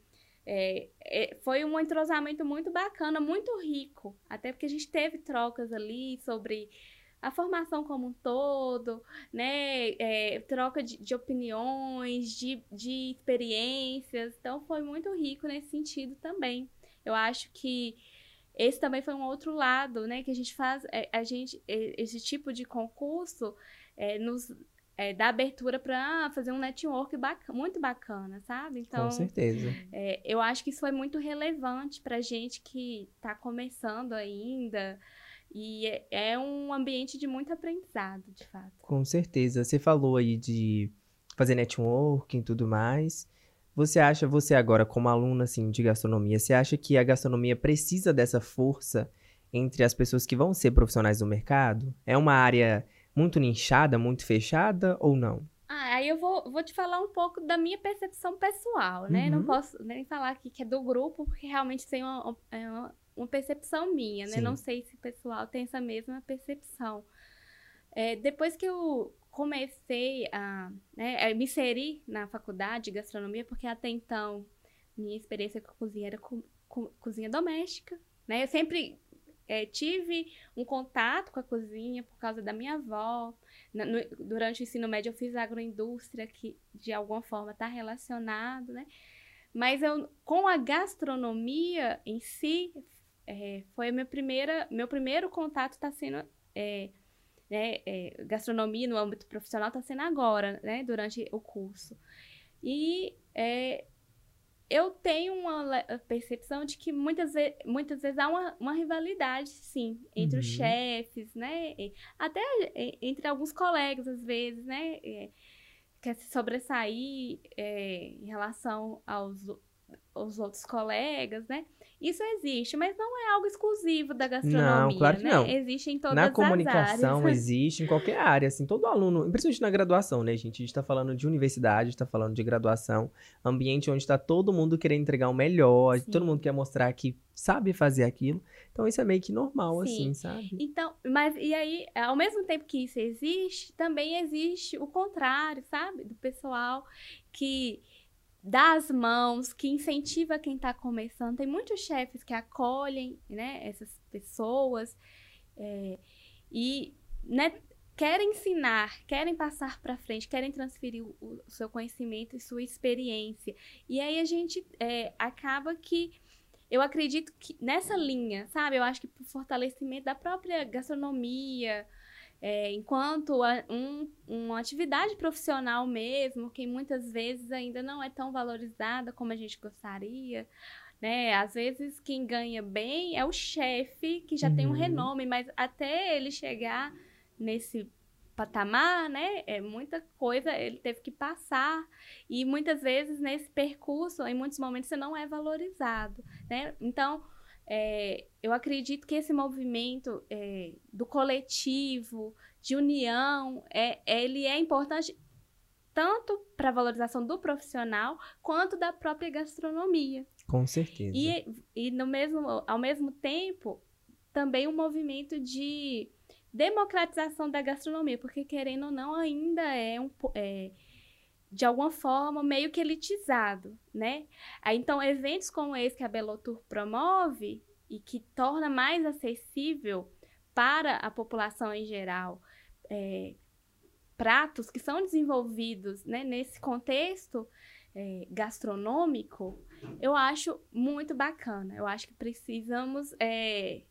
é, é, foi um entrosamento muito bacana, muito rico. Até porque a gente teve trocas ali sobre a formação como um todo, né? É, troca de, de opiniões, de, de experiências. Então, foi muito rico nesse sentido também. Eu acho que esse também foi um outro lado, né? Que a gente faz, é, a gente, esse tipo de concurso é, nos é, dá abertura para fazer um network baca- muito bacana, sabe? Então, Com certeza. é, eu acho que isso foi muito relevante para gente que está começando ainda. E é, é um ambiente de muito aprendizado, de fato. Com certeza. Você falou aí de fazer networking e tudo mais. Você acha, você agora como aluna assim de gastronomia, você acha que a gastronomia precisa dessa força entre as pessoas que vão ser profissionais do mercado? É uma área muito nichada, muito fechada ou não? Ah, aí eu vou, vou te falar um pouco da minha percepção pessoal, né? Não Uhum. posso nem falar aqui que é do grupo, porque realmente tem uma, é uma, uma percepção minha, né? Sim. Não sei se o pessoal tem essa mesma percepção. É, depois que eu comecei a, né, a me inserir na faculdade de gastronomia, porque até então minha experiência com cozinha era co- co- cozinha doméstica, né? Eu sempre é, tive um contato com a cozinha por causa da minha avó. Na, no, durante o ensino médio eu fiz agroindústria, que de alguma forma está relacionado, né? Mas eu, com a gastronomia em si, é, foi a minha primeira, meu primeiro contato está sendo é, né, é, gastronomia no âmbito profissional está sendo agora, né, durante o curso. E é, eu tenho uma percepção de que muitas, ve muitas vezes há uma, uma rivalidade, sim, entre uhum. os chefes, né? Até entre alguns colegas, às vezes, né? Quer se sobressair é, em relação aos, aos outros colegas, né? Isso existe, mas não é algo exclusivo da gastronomia, não, claro que né? Não. Existe em todas Na as comunicação áreas. existe em qualquer área, assim, todo aluno, principalmente na graduação, né, gente? A gente tá falando de universidade, está falando de graduação, ambiente onde está todo mundo querendo entregar o melhor, Sim. todo mundo quer mostrar que sabe fazer aquilo. Então isso é meio que normal, Sim. assim, sabe? Então, mas e aí, ao mesmo tempo que isso existe, também existe o contrário, sabe? Do pessoal que dá as mãos, que incentiva quem está começando. Tem muitos chefes que acolhem né, essas pessoas é, e né, querem ensinar, querem passar para frente, querem transferir o, o, seu conhecimento e sua experiência. E aí a gente é, acaba que eu acredito que nessa linha, sabe? Eu acho que o fortalecimento da própria gastronomia, é, enquanto a, um, uma atividade profissional mesmo, que muitas vezes ainda não é tão valorizada como a gente gostaria. Né? Às vezes quem ganha bem é o chefe, que já uhum. tem um uhum. renome, mas até ele chegar nesse patamar, né? É muita coisa ele teve que passar e muitas vezes nesse percurso, em muitos momentos você não é valorizado, né? Então, é, eu acredito que esse movimento é, do coletivo, de união, é, ele é importante tanto para a valorização do profissional quanto da própria gastronomia. Com certeza. E, e no mesmo, ao mesmo tempo, também um movimento de democratização da gastronomia, porque querendo ou não, ainda é um. É, de alguma forma, meio que elitizado, né? Então, eventos como esse que a Belotour promove e que torna mais acessível para a população em geral é, pratos que são desenvolvidos né, nesse contexto é, gastronômico, eu acho muito bacana. Eu acho que precisamos é,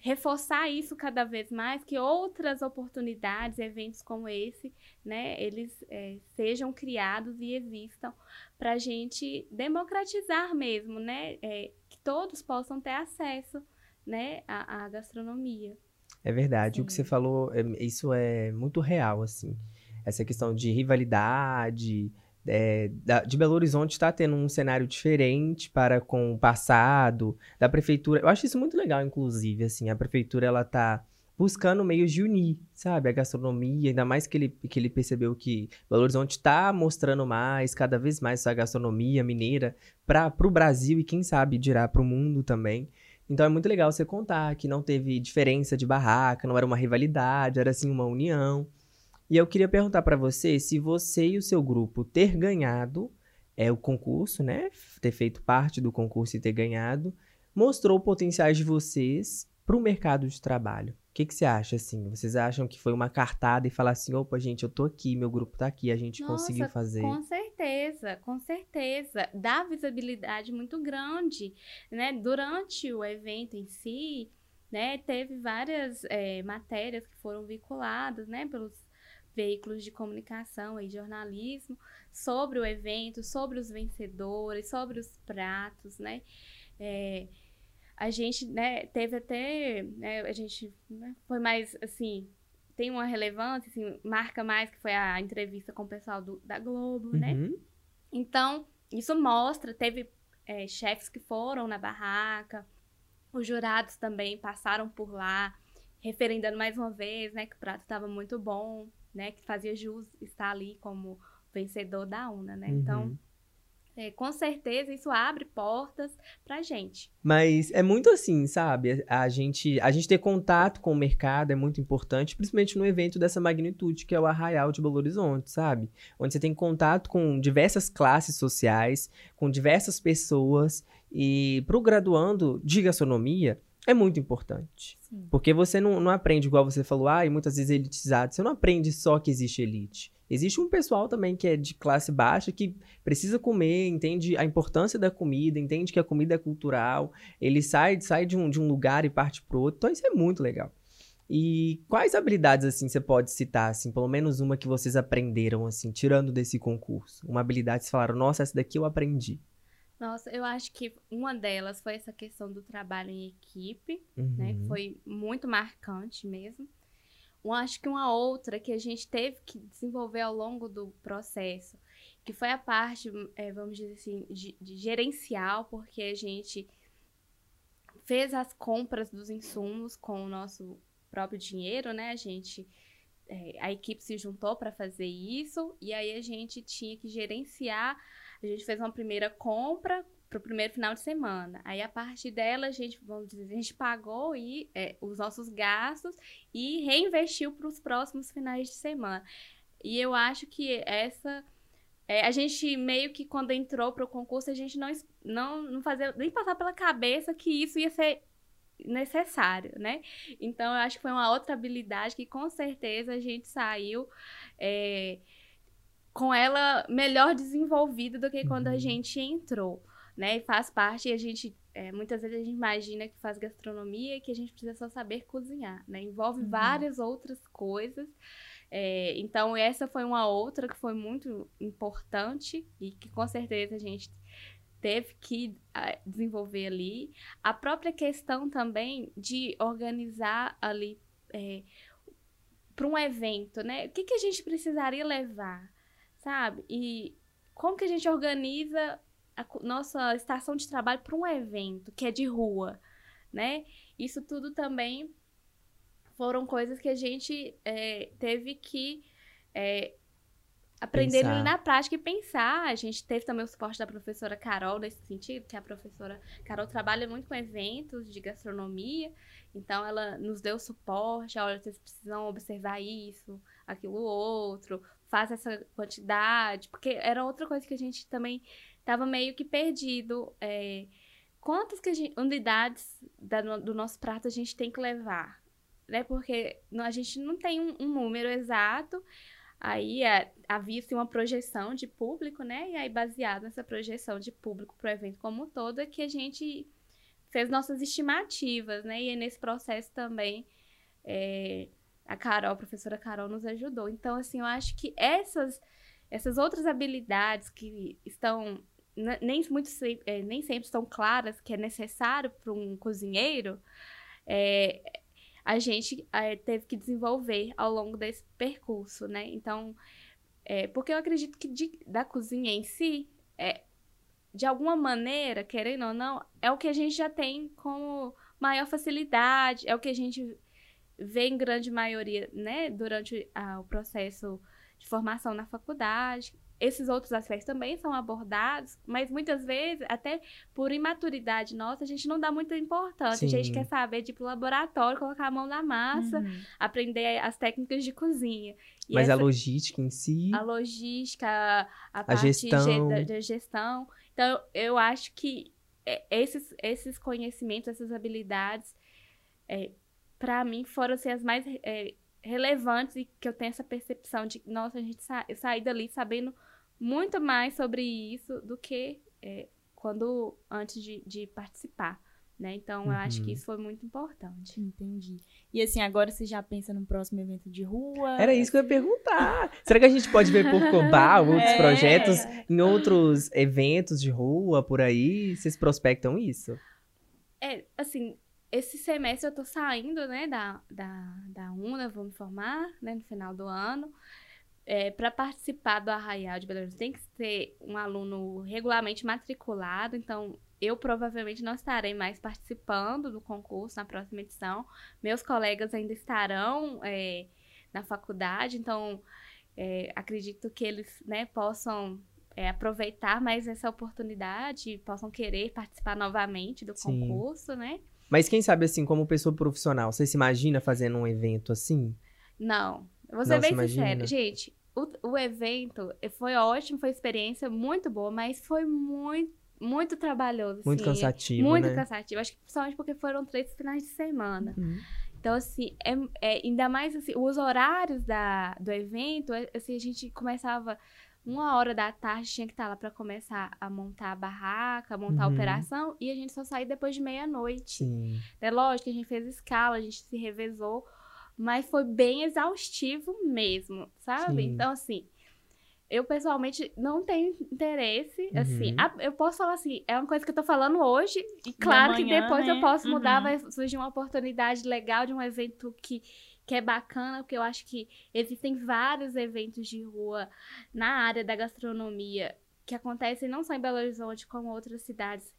reforçar isso cada vez mais, que outras oportunidades, eventos como esse, né, eles é, sejam criados e existam para a gente democratizar mesmo, né, é, que todos possam ter acesso, né, à, à gastronomia. É verdade, Sim. o que você falou, é, isso é muito real, assim, essa questão de rivalidade, é, da, de Belo Horizonte está tendo um cenário diferente para com o passado da prefeitura. Eu acho isso muito legal, inclusive, assim, a prefeitura ela tá buscando meios de unir, sabe, a gastronomia, ainda mais que ele, que ele percebeu que Belo Horizonte está mostrando mais, cada vez mais essa gastronomia mineira para o Brasil e quem sabe dirá para o mundo também. Então é muito legal você contar que não teve diferença de barraca, não era uma rivalidade, era assim uma união. E eu queria perguntar para você se você e o seu grupo ter ganhado é o concurso, né? Ter feito parte do concurso e ter ganhado, mostrou potenciais de vocês para o mercado de trabalho. O que, que você acha, assim? Vocês acham que foi uma cartada e falar assim, opa, gente, eu tô aqui, meu grupo tá aqui, a gente Nossa, conseguiu fazer? com certeza, com certeza. Dá visibilidade muito grande, né? Durante o evento em si, né, teve várias é, matérias que foram vinculadas, né, pelos veículos de comunicação e jornalismo sobre o evento, sobre os vencedores, sobre os pratos, né? É, a gente, né, teve até, né, a gente né, foi mais, assim, tem uma relevância, assim, marca mais que foi a entrevista com o pessoal do, da Globo, né? uhum. né? Então, isso mostra, teve é, chefes que foram na barraca, os jurados também passaram por lá, referendando mais uma vez, né, que o prato estava muito bom né, que fazia jus estar ali como vencedor da UNA, né? Então, uhum. Então, é, com certeza isso abre portas pra gente. Mas é muito assim, sabe? A gente, a gente ter contato com o mercado é muito importante, principalmente no evento dessa magnitude que é o Arraial de Belo Horizonte, sabe? Onde você tem contato com diversas classes sociais, com diversas pessoas. E pro graduando de gastronomia, é muito importante. Porque você não, não aprende, igual você falou, ah, e muitas vezes elitizado. Você não aprende só que existe elite. Existe um pessoal também que é de classe baixa, que precisa comer, entende a importância da comida, entende que a comida é cultural. Ele sai, sai de, um, de um lugar e parte pro outro. Então isso é muito legal. E quais habilidades, assim, você pode citar, assim, pelo menos uma que vocês aprenderam, assim, tirando desse concurso? Uma habilidade que vocês falaram, nossa, essa daqui eu aprendi. Nossa, eu acho que uma delas foi essa questão do trabalho em equipe, Uhum. né? Foi muito marcante mesmo. Eu acho que uma outra que a gente teve que desenvolver ao longo do processo, que foi a parte, eh, vamos dizer assim, de, de gerencial, porque a gente fez as compras dos insumos com o nosso próprio dinheiro, né? A gente, eh, a equipe se juntou para fazer isso e aí a gente tinha que gerenciar. A gente fez uma primeira compra para o primeiro final de semana. Aí a partir dela a gente, vamos dizer, a gente pagou e, eh, os nossos gastos e reinvestiu para os próximos finais de semana. E eu acho que essa é, a gente meio que quando entrou para o concurso a gente não, não não fazia nem passar pela cabeça que isso ia ser necessário, né? Então eu acho que foi uma outra habilidade que com certeza a gente saiu é, com ela melhor desenvolvida do que quando a Uhum. gente entrou, né? E faz parte, e a gente é, muitas vezes a gente imagina que faz gastronomia e que a gente precisa só saber cozinhar, né? Envolve Uhum. várias outras coisas. É, então, essa foi uma outra que foi muito importante e que com certeza a gente teve que desenvolver ali. A própria questão também de organizar ali para um evento, né? O que, que a gente precisaria levar, sabe? E como que a gente organiza a nossa estação de trabalho para um evento que é de rua, né? Isso tudo também foram coisas que a gente é, teve que é, aprender Pensar. na prática e pensar. A gente teve também o suporte da professora Carol nesse sentido, que a professora Carol trabalha muito com eventos de gastronomia, então ela nos deu suporte, olha, vocês precisam observar isso, aquilo outro, faz essa quantidade, porque era outra coisa que a gente também estava meio que perdido. é, quantas gente- unidades da do nosso prato a gente tem que levar? Né? Porque a gente não tem um, um número exato. Aí é, havia-se uma projeção de público, né? E aí, baseado nessa projeção de público para o evento como um todo, é que a gente fez nossas estimativas, né? E nesse processo também é, a Carol, a professora Carol, nos ajudou. Então, assim, eu acho que essas, essas outras habilidades que estão ne- nem, muito, é, nem sempre estão claras que é necessário para um cozinheiro, é, a gente é, teve que desenvolver ao longo desse percurso, né? Então, é, porque eu acredito que de- da cozinha em si, é, de alguma maneira, querendo ou não, é o que a gente já tem como maior facilidade, é o que a gente vê em grande maioria, né, durante o processo de formação na faculdade. Esses outros aspectos também são abordados, mas muitas vezes, até por imaturidade nossa, a gente não dá muita importância. A gente Sim. quer saber de ir pro laboratório, colocar a mão na massa, Uhum. aprender as técnicas de cozinha. E Mas a essa- logística em si. a logística, a, a parte ge- gestão. da, da gestão. Então, eu acho que é, esses, esses conhecimentos, essas habilidades, para mim, foram assim, as mais é, relevantes e que eu tenho essa percepção de, nossa, a gente sa eu saí dali sabendo muito mais sobre isso do que é, quando antes de, de participar. Né? Então, eu acho que Uhum. isso foi muito importante. Entendi. E assim, agora você já pensa no próximo evento de rua? Era isso que eu ia perguntar. Será que a gente pode ver por Cobá [LAUGHS] outros É. projetos em outros eventos de rua por aí? Vocês prospectam isso? É, assim, esse semestre eu tô saindo, né, da, da, da UNA, vou me formar, né, no final do ano. É, para participar do Arraial de Belo Horizonte tem que ser um aluno regularmente matriculado, então eu provavelmente não estarei mais participando do concurso na próxima edição. Meus colegas ainda estarão é, na faculdade, então é, acredito que eles né, possam é, aproveitar mais essa oportunidade e possam querer participar novamente do Sim. concurso, né? Mas quem sabe, assim, como pessoa profissional, você se imagina fazendo um evento assim? Não. Vou ser se bem imagina? sincera. Gente, o, o evento foi ótimo, foi experiência muito boa, mas foi muito muito trabalhoso. Muito assim, cansativo, Muito né? cansativo. Acho que principalmente porque foram três finais de semana. Uhum. Então, assim, é, é- ainda mais assim, os horários da, do evento, é- assim, a gente começava uma hora da tarde, tinha que estar lá para começar a montar a barraca, montar a Uhum. operação, e a gente só saía depois de meia-noite. É lógico que a gente fez escala, a gente se revezou, mas foi bem exaustivo mesmo, sabe? Sim. Então, assim, eu pessoalmente não tenho interesse, Uhum. assim, a- eu posso falar assim, é uma coisa que eu tô falando hoje, e claro que Amanhã, depois né? eu posso mudar, Uhum. vai surgir uma oportunidade legal de um evento que, que é bacana, porque eu acho que existem vários eventos de rua na área da gastronomia que acontecem não só em Belo Horizonte, como em outras cidades,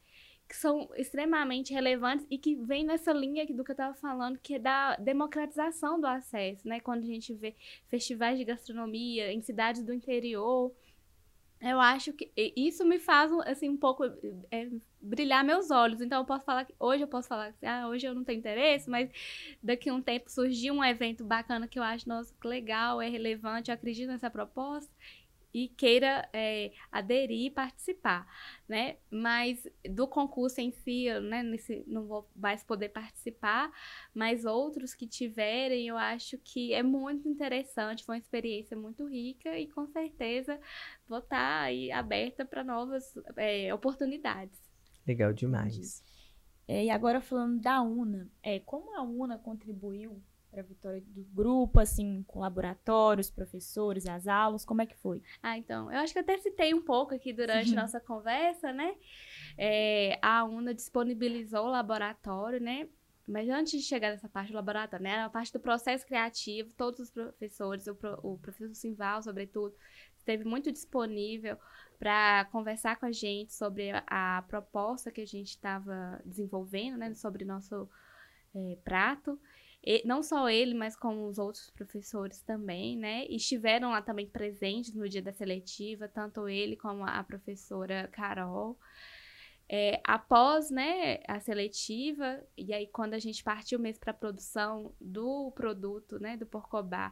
que são extremamente relevantes e que vem nessa linha do que eu estava falando, que é da democratização do acesso, né? Quando a gente vê festivais de gastronomia em cidades do interior, eu acho que isso me faz assim um pouco é, brilhar meus olhos. Então eu posso falar que hoje eu posso falar que ah, hoje eu não tenho interesse, mas daqui a um tempo surgiu um evento bacana que eu acho nossa legal, é relevante, eu acredito nessa proposta e queira é, aderir e participar, né? Mas do concurso em si, eu, né, nesse, não vou mais poder participar, mas outros que tiverem, eu acho que é muito interessante, foi uma experiência muito rica e com certeza vou estar aí aberta para novas é, oportunidades. Legal demais. É, e agora falando da UNA, é, como a UNA contribuiu para a vitória do grupo, assim, com laboratórios, professores, as aulas, como é que foi? Ah, então, eu acho que eu até citei um pouco aqui durante nossa conversa, né? É, a UNA disponibilizou o laboratório, né? Mas antes de chegar nessa parte do laboratório, né? A parte do processo criativo, todos os professores, o, pro- o professor Simval, sobretudo, esteve muito disponível para conversar com a gente sobre a, a proposta que a gente estava desenvolvendo, né? Sobre nosso é, prato. Não só ele, mas como os outros professores também, né? E estiveram lá também presentes no dia da seletiva, tanto ele como a professora Carol. É, após né, a seletiva, e aí quando a gente partiu mesmo para a produção do produto, né, do Porcobá,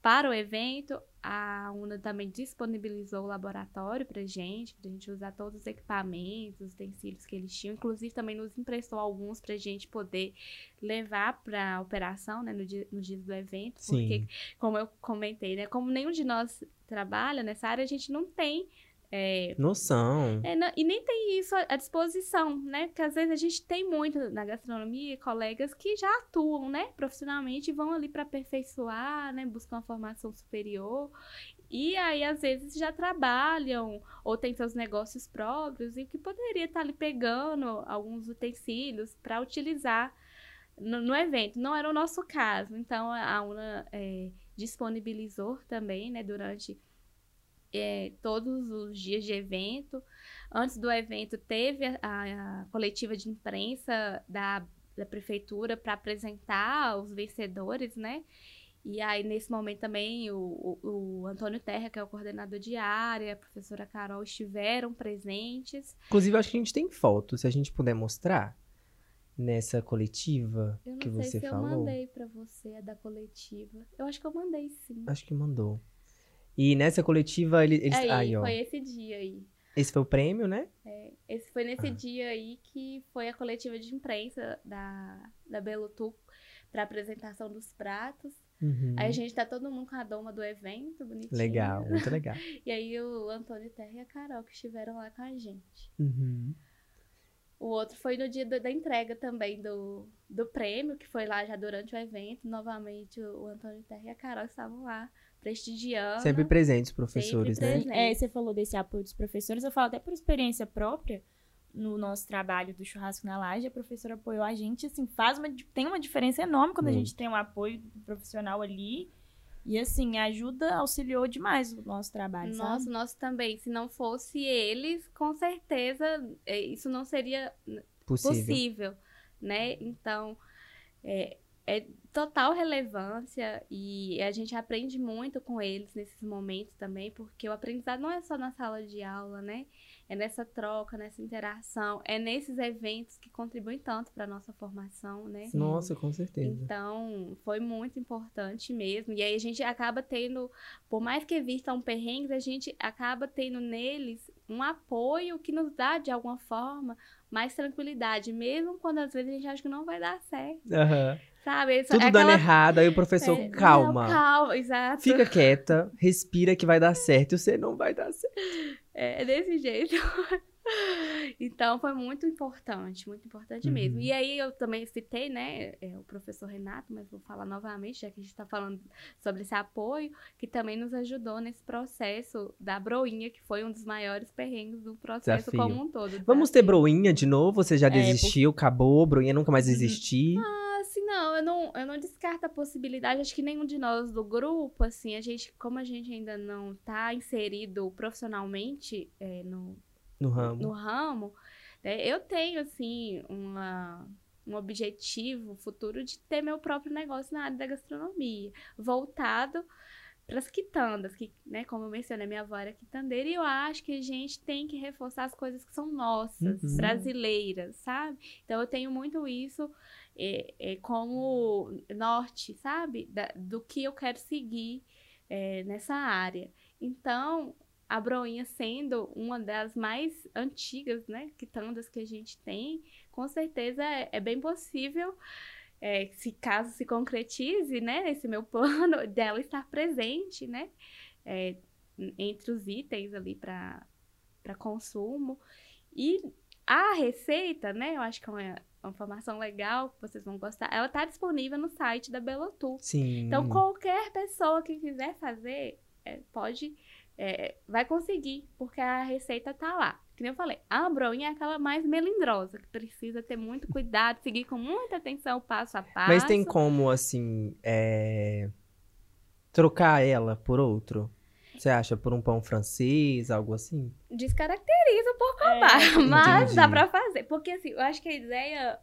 para o evento, a UNA também disponibilizou o laboratório para gente, para a gente usar todos os equipamentos, os utensílios que eles tinham. Inclusive, também nos emprestou alguns para a gente poder levar para a operação né, no dia, no dia do evento. Porque, Sim. como eu comentei, né, como nenhum de nós trabalha nessa área, a gente não tem é, Noção. é, não- e nem tem isso à disposição, né? Porque às vezes a gente tem muito na gastronomia colegas que já atuam, né, profissionalmente e vão ali para aperfeiçoar, né, buscar uma formação superior. E aí às vezes já trabalham ou têm seus negócios próprios e que poderia estar ali pegando alguns utensílios para utilizar no, no evento. Não era o nosso caso. Então a UNA é, disponibilizou também, né, durante é, todos os dias de evento. Antes do evento, teve a, a- coletiva de imprensa da, da prefeitura para apresentar os vencedores, né? E aí, nesse momento também, o, o, o Antônio Terra, que é o coordenador de área, a professora Carol estiveram presentes. Inclusive, acho que a gente tem foto, se a gente puder mostrar nessa coletiva Eu não que sei você se falou. eu mandei para você a da coletiva. Eu acho que eu mandei sim. Acho que mandou. E nessa coletiva, ele- eles. Aí, Aí, ó. foi esse dia aí. Esse foi o prêmio, né? Esse foi nesse Ah. dia aí que foi a coletiva de imprensa da, da Belutu para apresentação dos pratos. Uhum. Aí a gente tá todo mundo com a doma do evento, bonitinho. Legal, muito [LAUGHS] legal. E aí o Antônio Terra e a Carol que estiveram lá com a gente. Uhum. O outro foi no dia da entrega também do, do prêmio, que foi lá já durante o evento. Novamente o, o Antônio Terra e a Carol estavam lá prestigiando. Sempre presentes, professores, Sempre né? presente. É, você falou desse apoio dos professores, eu falo até por experiência própria, no nosso trabalho do churrasco na laje, a professora apoiou a gente, assim, faz uma, tem uma diferença enorme quando a Muito. gente tem um apoio profissional ali, e assim, ajuda, auxiliou demais o nosso trabalho, Nossa, sabe? nosso também. Se não fosse eles, com certeza é, isso não seria Possível. possível, né? Então, é, é total relevância e a gente aprende muito com eles nesses momentos também, porque o aprendizado não é só na sala de aula, né? É nessa troca, nessa interação, é nesses eventos que contribuem tanto para nossa formação, né? Nossa, com certeza. Então, foi muito importante mesmo. E aí a gente acaba tendo, por mais que vistam perrengues, a gente acaba tendo neles um apoio que nos dá, de alguma forma, mais tranquilidade, mesmo quando às vezes a gente acha que não vai dar certo. Aham. Sabe? Isso- Tudo é dando aquela- errado, aí o professor, é, calma. não, calma, exato. Fica quieta, respira que vai dar certo. E você não vai dar certo. É desse jeito. [LAUGHS] então foi muito importante, muito importante Uhum. mesmo. E aí eu também citei, né, é, o professor Renato, mas vou falar novamente, já que a gente está falando sobre esse apoio, que também nos ajudou nesse processo da broinha, que foi um dos maiores perrengues do processo Desafio. como um todo. Vamos ter broinha de novo? Você já É, desistiu? Acabou? Broinha nunca mais Uhum. existir? Assim, não, eu não, eu não descarto a possibilidade. Acho que nenhum de nós do grupo, assim, a gente, como a gente ainda não tá inserido profissionalmente é, no, No ramo. no ramo, né, eu tenho, assim, uma, um objetivo futuro de ter meu próprio negócio na área da gastronomia, voltado para as quitandas, que, né, como eu mencionei, minha avó era quitandeira, e eu acho que a gente tem que reforçar as coisas que são nossas, Uhum. brasileiras, sabe? Então eu tenho muito isso é, é, como norte, sabe? Da- do que eu quero seguir é, nessa área. Então, a broinha sendo uma das mais antigas, né, quitandas que a gente tem, com certeza é, é bem possível, é, se caso se concretize, né, esse meu [LAUGHS] plano dela estar presente, né, é, entre os itens ali para para consumo. E a receita, né, eu acho que é uma, uma informação legal, que vocês vão gostar, ela está disponível no site da Belotu. Sim. Então, qualquer pessoa que quiser fazer, é, pode, é, vai conseguir, porque a receita tá lá. Que nem eu falei, a broinha é aquela mais melindrosa, que precisa ter muito cuidado, [LAUGHS] seguir com muita atenção o passo a passo. Mas tem como, assim, é, trocar ela por outro? Você acha por um pão francês, algo assim? Descaracteriza um pouco a É. barra, mas Entendi. dá pra fazer. Porque assim, eu acho que a ideia...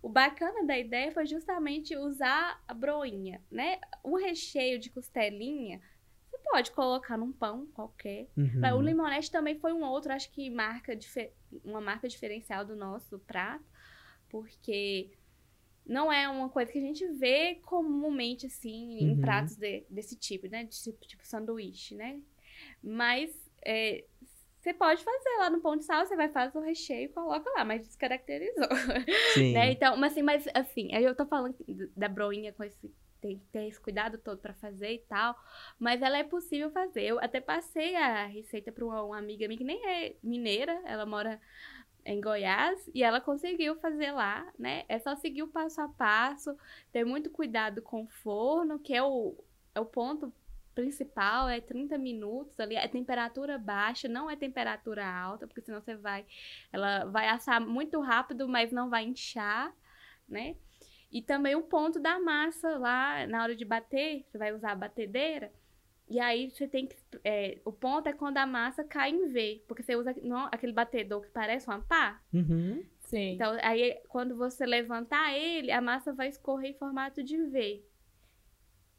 O bacana da ideia foi justamente usar a broinha, né? O recheio de costelinha, pode colocar num pão qualquer. Uhum. O limonete também foi um outro, acho que marca uma marca diferencial do nosso prato, porque não é uma coisa que a gente vê comumente assim em Uhum. pratos de- desse tipo, né? De tipo, tipo sanduíche, né? Mas é, você pode fazer lá no pão de sal, você vai fazer o recheio e coloca lá, mas descaracterizou. [LAUGHS] Sim. Né? Então, mas assim, mas assim, aí eu tô falando da broinha com esse tem que ter esse cuidado todo pra fazer e tal, mas ela é possível fazer. Eu até passei a receita para uma, uma amiga minha que nem é mineira, ela mora em Goiás e ela conseguiu fazer lá, né? É só seguir o passo a passo, ter muito cuidado com o forno, que é o, é o ponto principal, é 30 minutos ali, é temperatura baixa, não é temperatura alta, porque senão você vai, ela vai assar muito rápido, mas não vai inchar, né? E também o ponto da massa lá, na hora de bater, você vai usar a batedeira, e aí você tem que. é, o ponto é quando a massa cai em V, porque você usa não, aquele batedor que parece uma pá. Uhum. Sim. Então, aí quando você levantar ele, a massa vai escorrer em formato de V.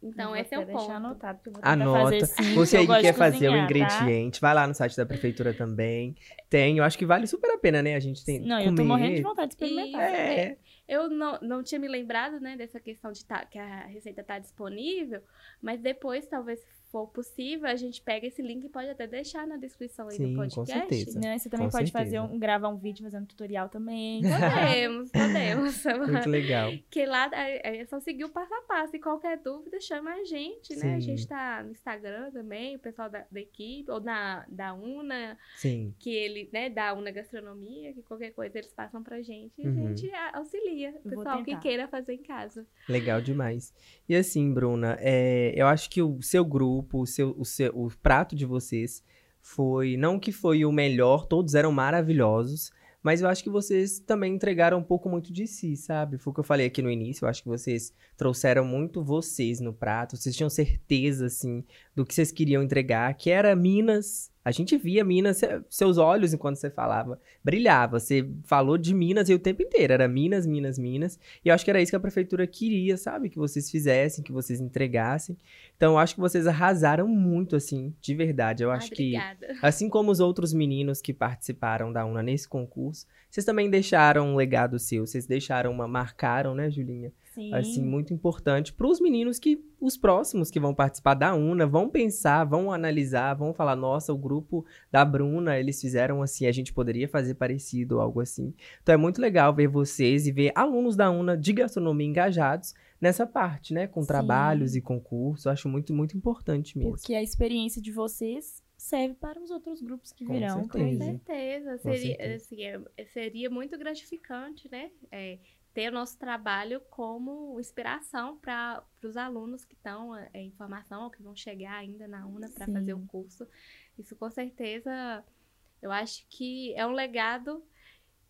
Então, Eu esse é o ponto. anotado, porque eu vou Anota. fazer sim, Você aí que quer fazer o tá? ingrediente, vai lá no site da prefeitura também. Tem, eu acho que vale super a pena, né? A gente tem Não, comer. eu tô morrendo de vontade de experimentar. É, Eu não, não tinha me lembrado, né, dessa questão de tá, que a receita tá disponível, mas depois, talvez se for possível, a gente pega esse link e pode até deixar na descrição aí Sim, do com podcast. certeza. Né? Você também Com pode certeza. fazer um, gravar um vídeo fazendo tutorial também. [LAUGHS] Podemos, podemos. muito legal. [LAUGHS] que lá é é só seguir o passo a passo. E qualquer dúvida, chama a gente, né? Sim. A gente tá no Instagram também, o pessoal da, da equipe, ou na, da UNA, Sim. que ele, né, da UNA Gastronomia, que qualquer coisa eles passam pra gente e Uhum. a gente auxilia o pessoal que queira fazer em casa. Legal demais. E assim, Bruna, é, eu acho que o seu grupo, o, seu, o, seu, o prato de vocês foi. Não que foi o melhor, todos eram maravilhosos. Mas eu acho que vocês também entregaram um pouco muito de si, sabe? Foi o que eu falei aqui no início. Eu acho que vocês trouxeram muito vocês no prato. Vocês tinham certeza, assim, do que vocês queriam entregar, que era Minas A gente via Minas, seus olhos enquanto você falava, brilhava. Você falou de Minas e o tempo inteiro, era Minas, Minas, Minas. E eu acho que era isso que a prefeitura queria, sabe? Que vocês fizessem, que vocês entregassem. Então, eu acho que vocês arrasaram muito, assim, de verdade. Eu acho obrigada. que, assim como os outros meninos que participaram da UNA nesse concurso, vocês também deixaram um legado seu. Vocês deixaram uma, marcaram, né, Julinha? Sim. assim, muito importante para os meninos que, os próximos que vão participar da UNA, vão pensar, vão analisar, vão falar, nossa, o grupo da Bruna, eles fizeram assim, a gente poderia fazer parecido, algo assim. Então é muito legal ver vocês e ver alunos da UNA de gastronomia engajados nessa parte, né, com Sim. trabalhos e concursos, acho muito, muito importante mesmo. Porque a experiência de vocês serve para os outros grupos que Com virão. Com certeza. também. certeza. Com Seria, certeza. Assim, é- seria muito gratificante, né? É, ter o nosso trabalho como inspiração para os alunos que estão é, em formação ou que vão chegar ainda na UNA para fazer o curso. Isso com certeza, eu acho que é um legado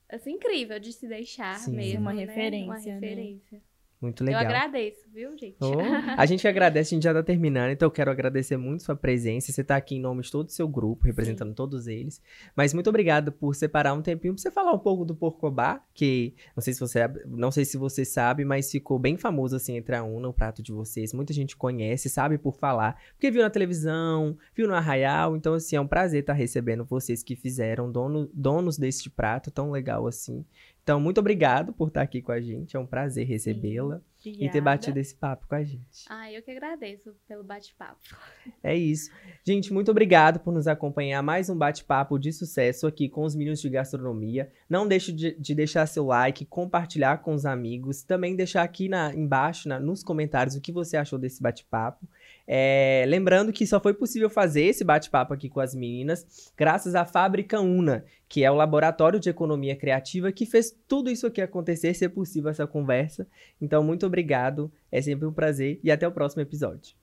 assim, incrível de se deixar Sim. mesmo. Uma né? referência, Uma né? Muito Eu legal. agradeço, viu, gente? Oh, [LAUGHS] a gente que agradece, a gente já tá terminando, então eu quero agradecer muito sua presença. Você tá aqui em nome de todo o seu grupo, representando todos eles. Mas muito obrigado por separar um tempinho pra você falar um pouco do Porcobá, que não sei se você não sei se você sabe, mas ficou bem famoso assim entre a UNA, o prato de vocês. Muita gente conhece, sabe por falar, porque viu na televisão, viu no Arraial, então assim, é um prazer estar recebendo vocês que fizeram dono, donos deste prato tão legal assim. Então, muito obrigado por estar aqui com a gente. É um prazer recebê-la e ter batido esse papo com a gente. Ah, eu que agradeço pelo bate-papo. É isso. Gente, muito obrigado por nos acompanhar. Mais um bate-papo de sucesso aqui com os meninos de gastronomia. Não deixe de, de deixar seu like, compartilhar com os amigos. Também deixar aqui na, embaixo, na- nos comentários, o que você achou desse bate-papo. É, lembrando que só foi possível fazer esse bate-papo aqui com as meninas graças à Fábrica Una, que é o laboratório de economia criativa que fez tudo isso aqui acontecer, ser possível essa conversa. Então, muito obrigado. É sempre um prazer e até o próximo episódio.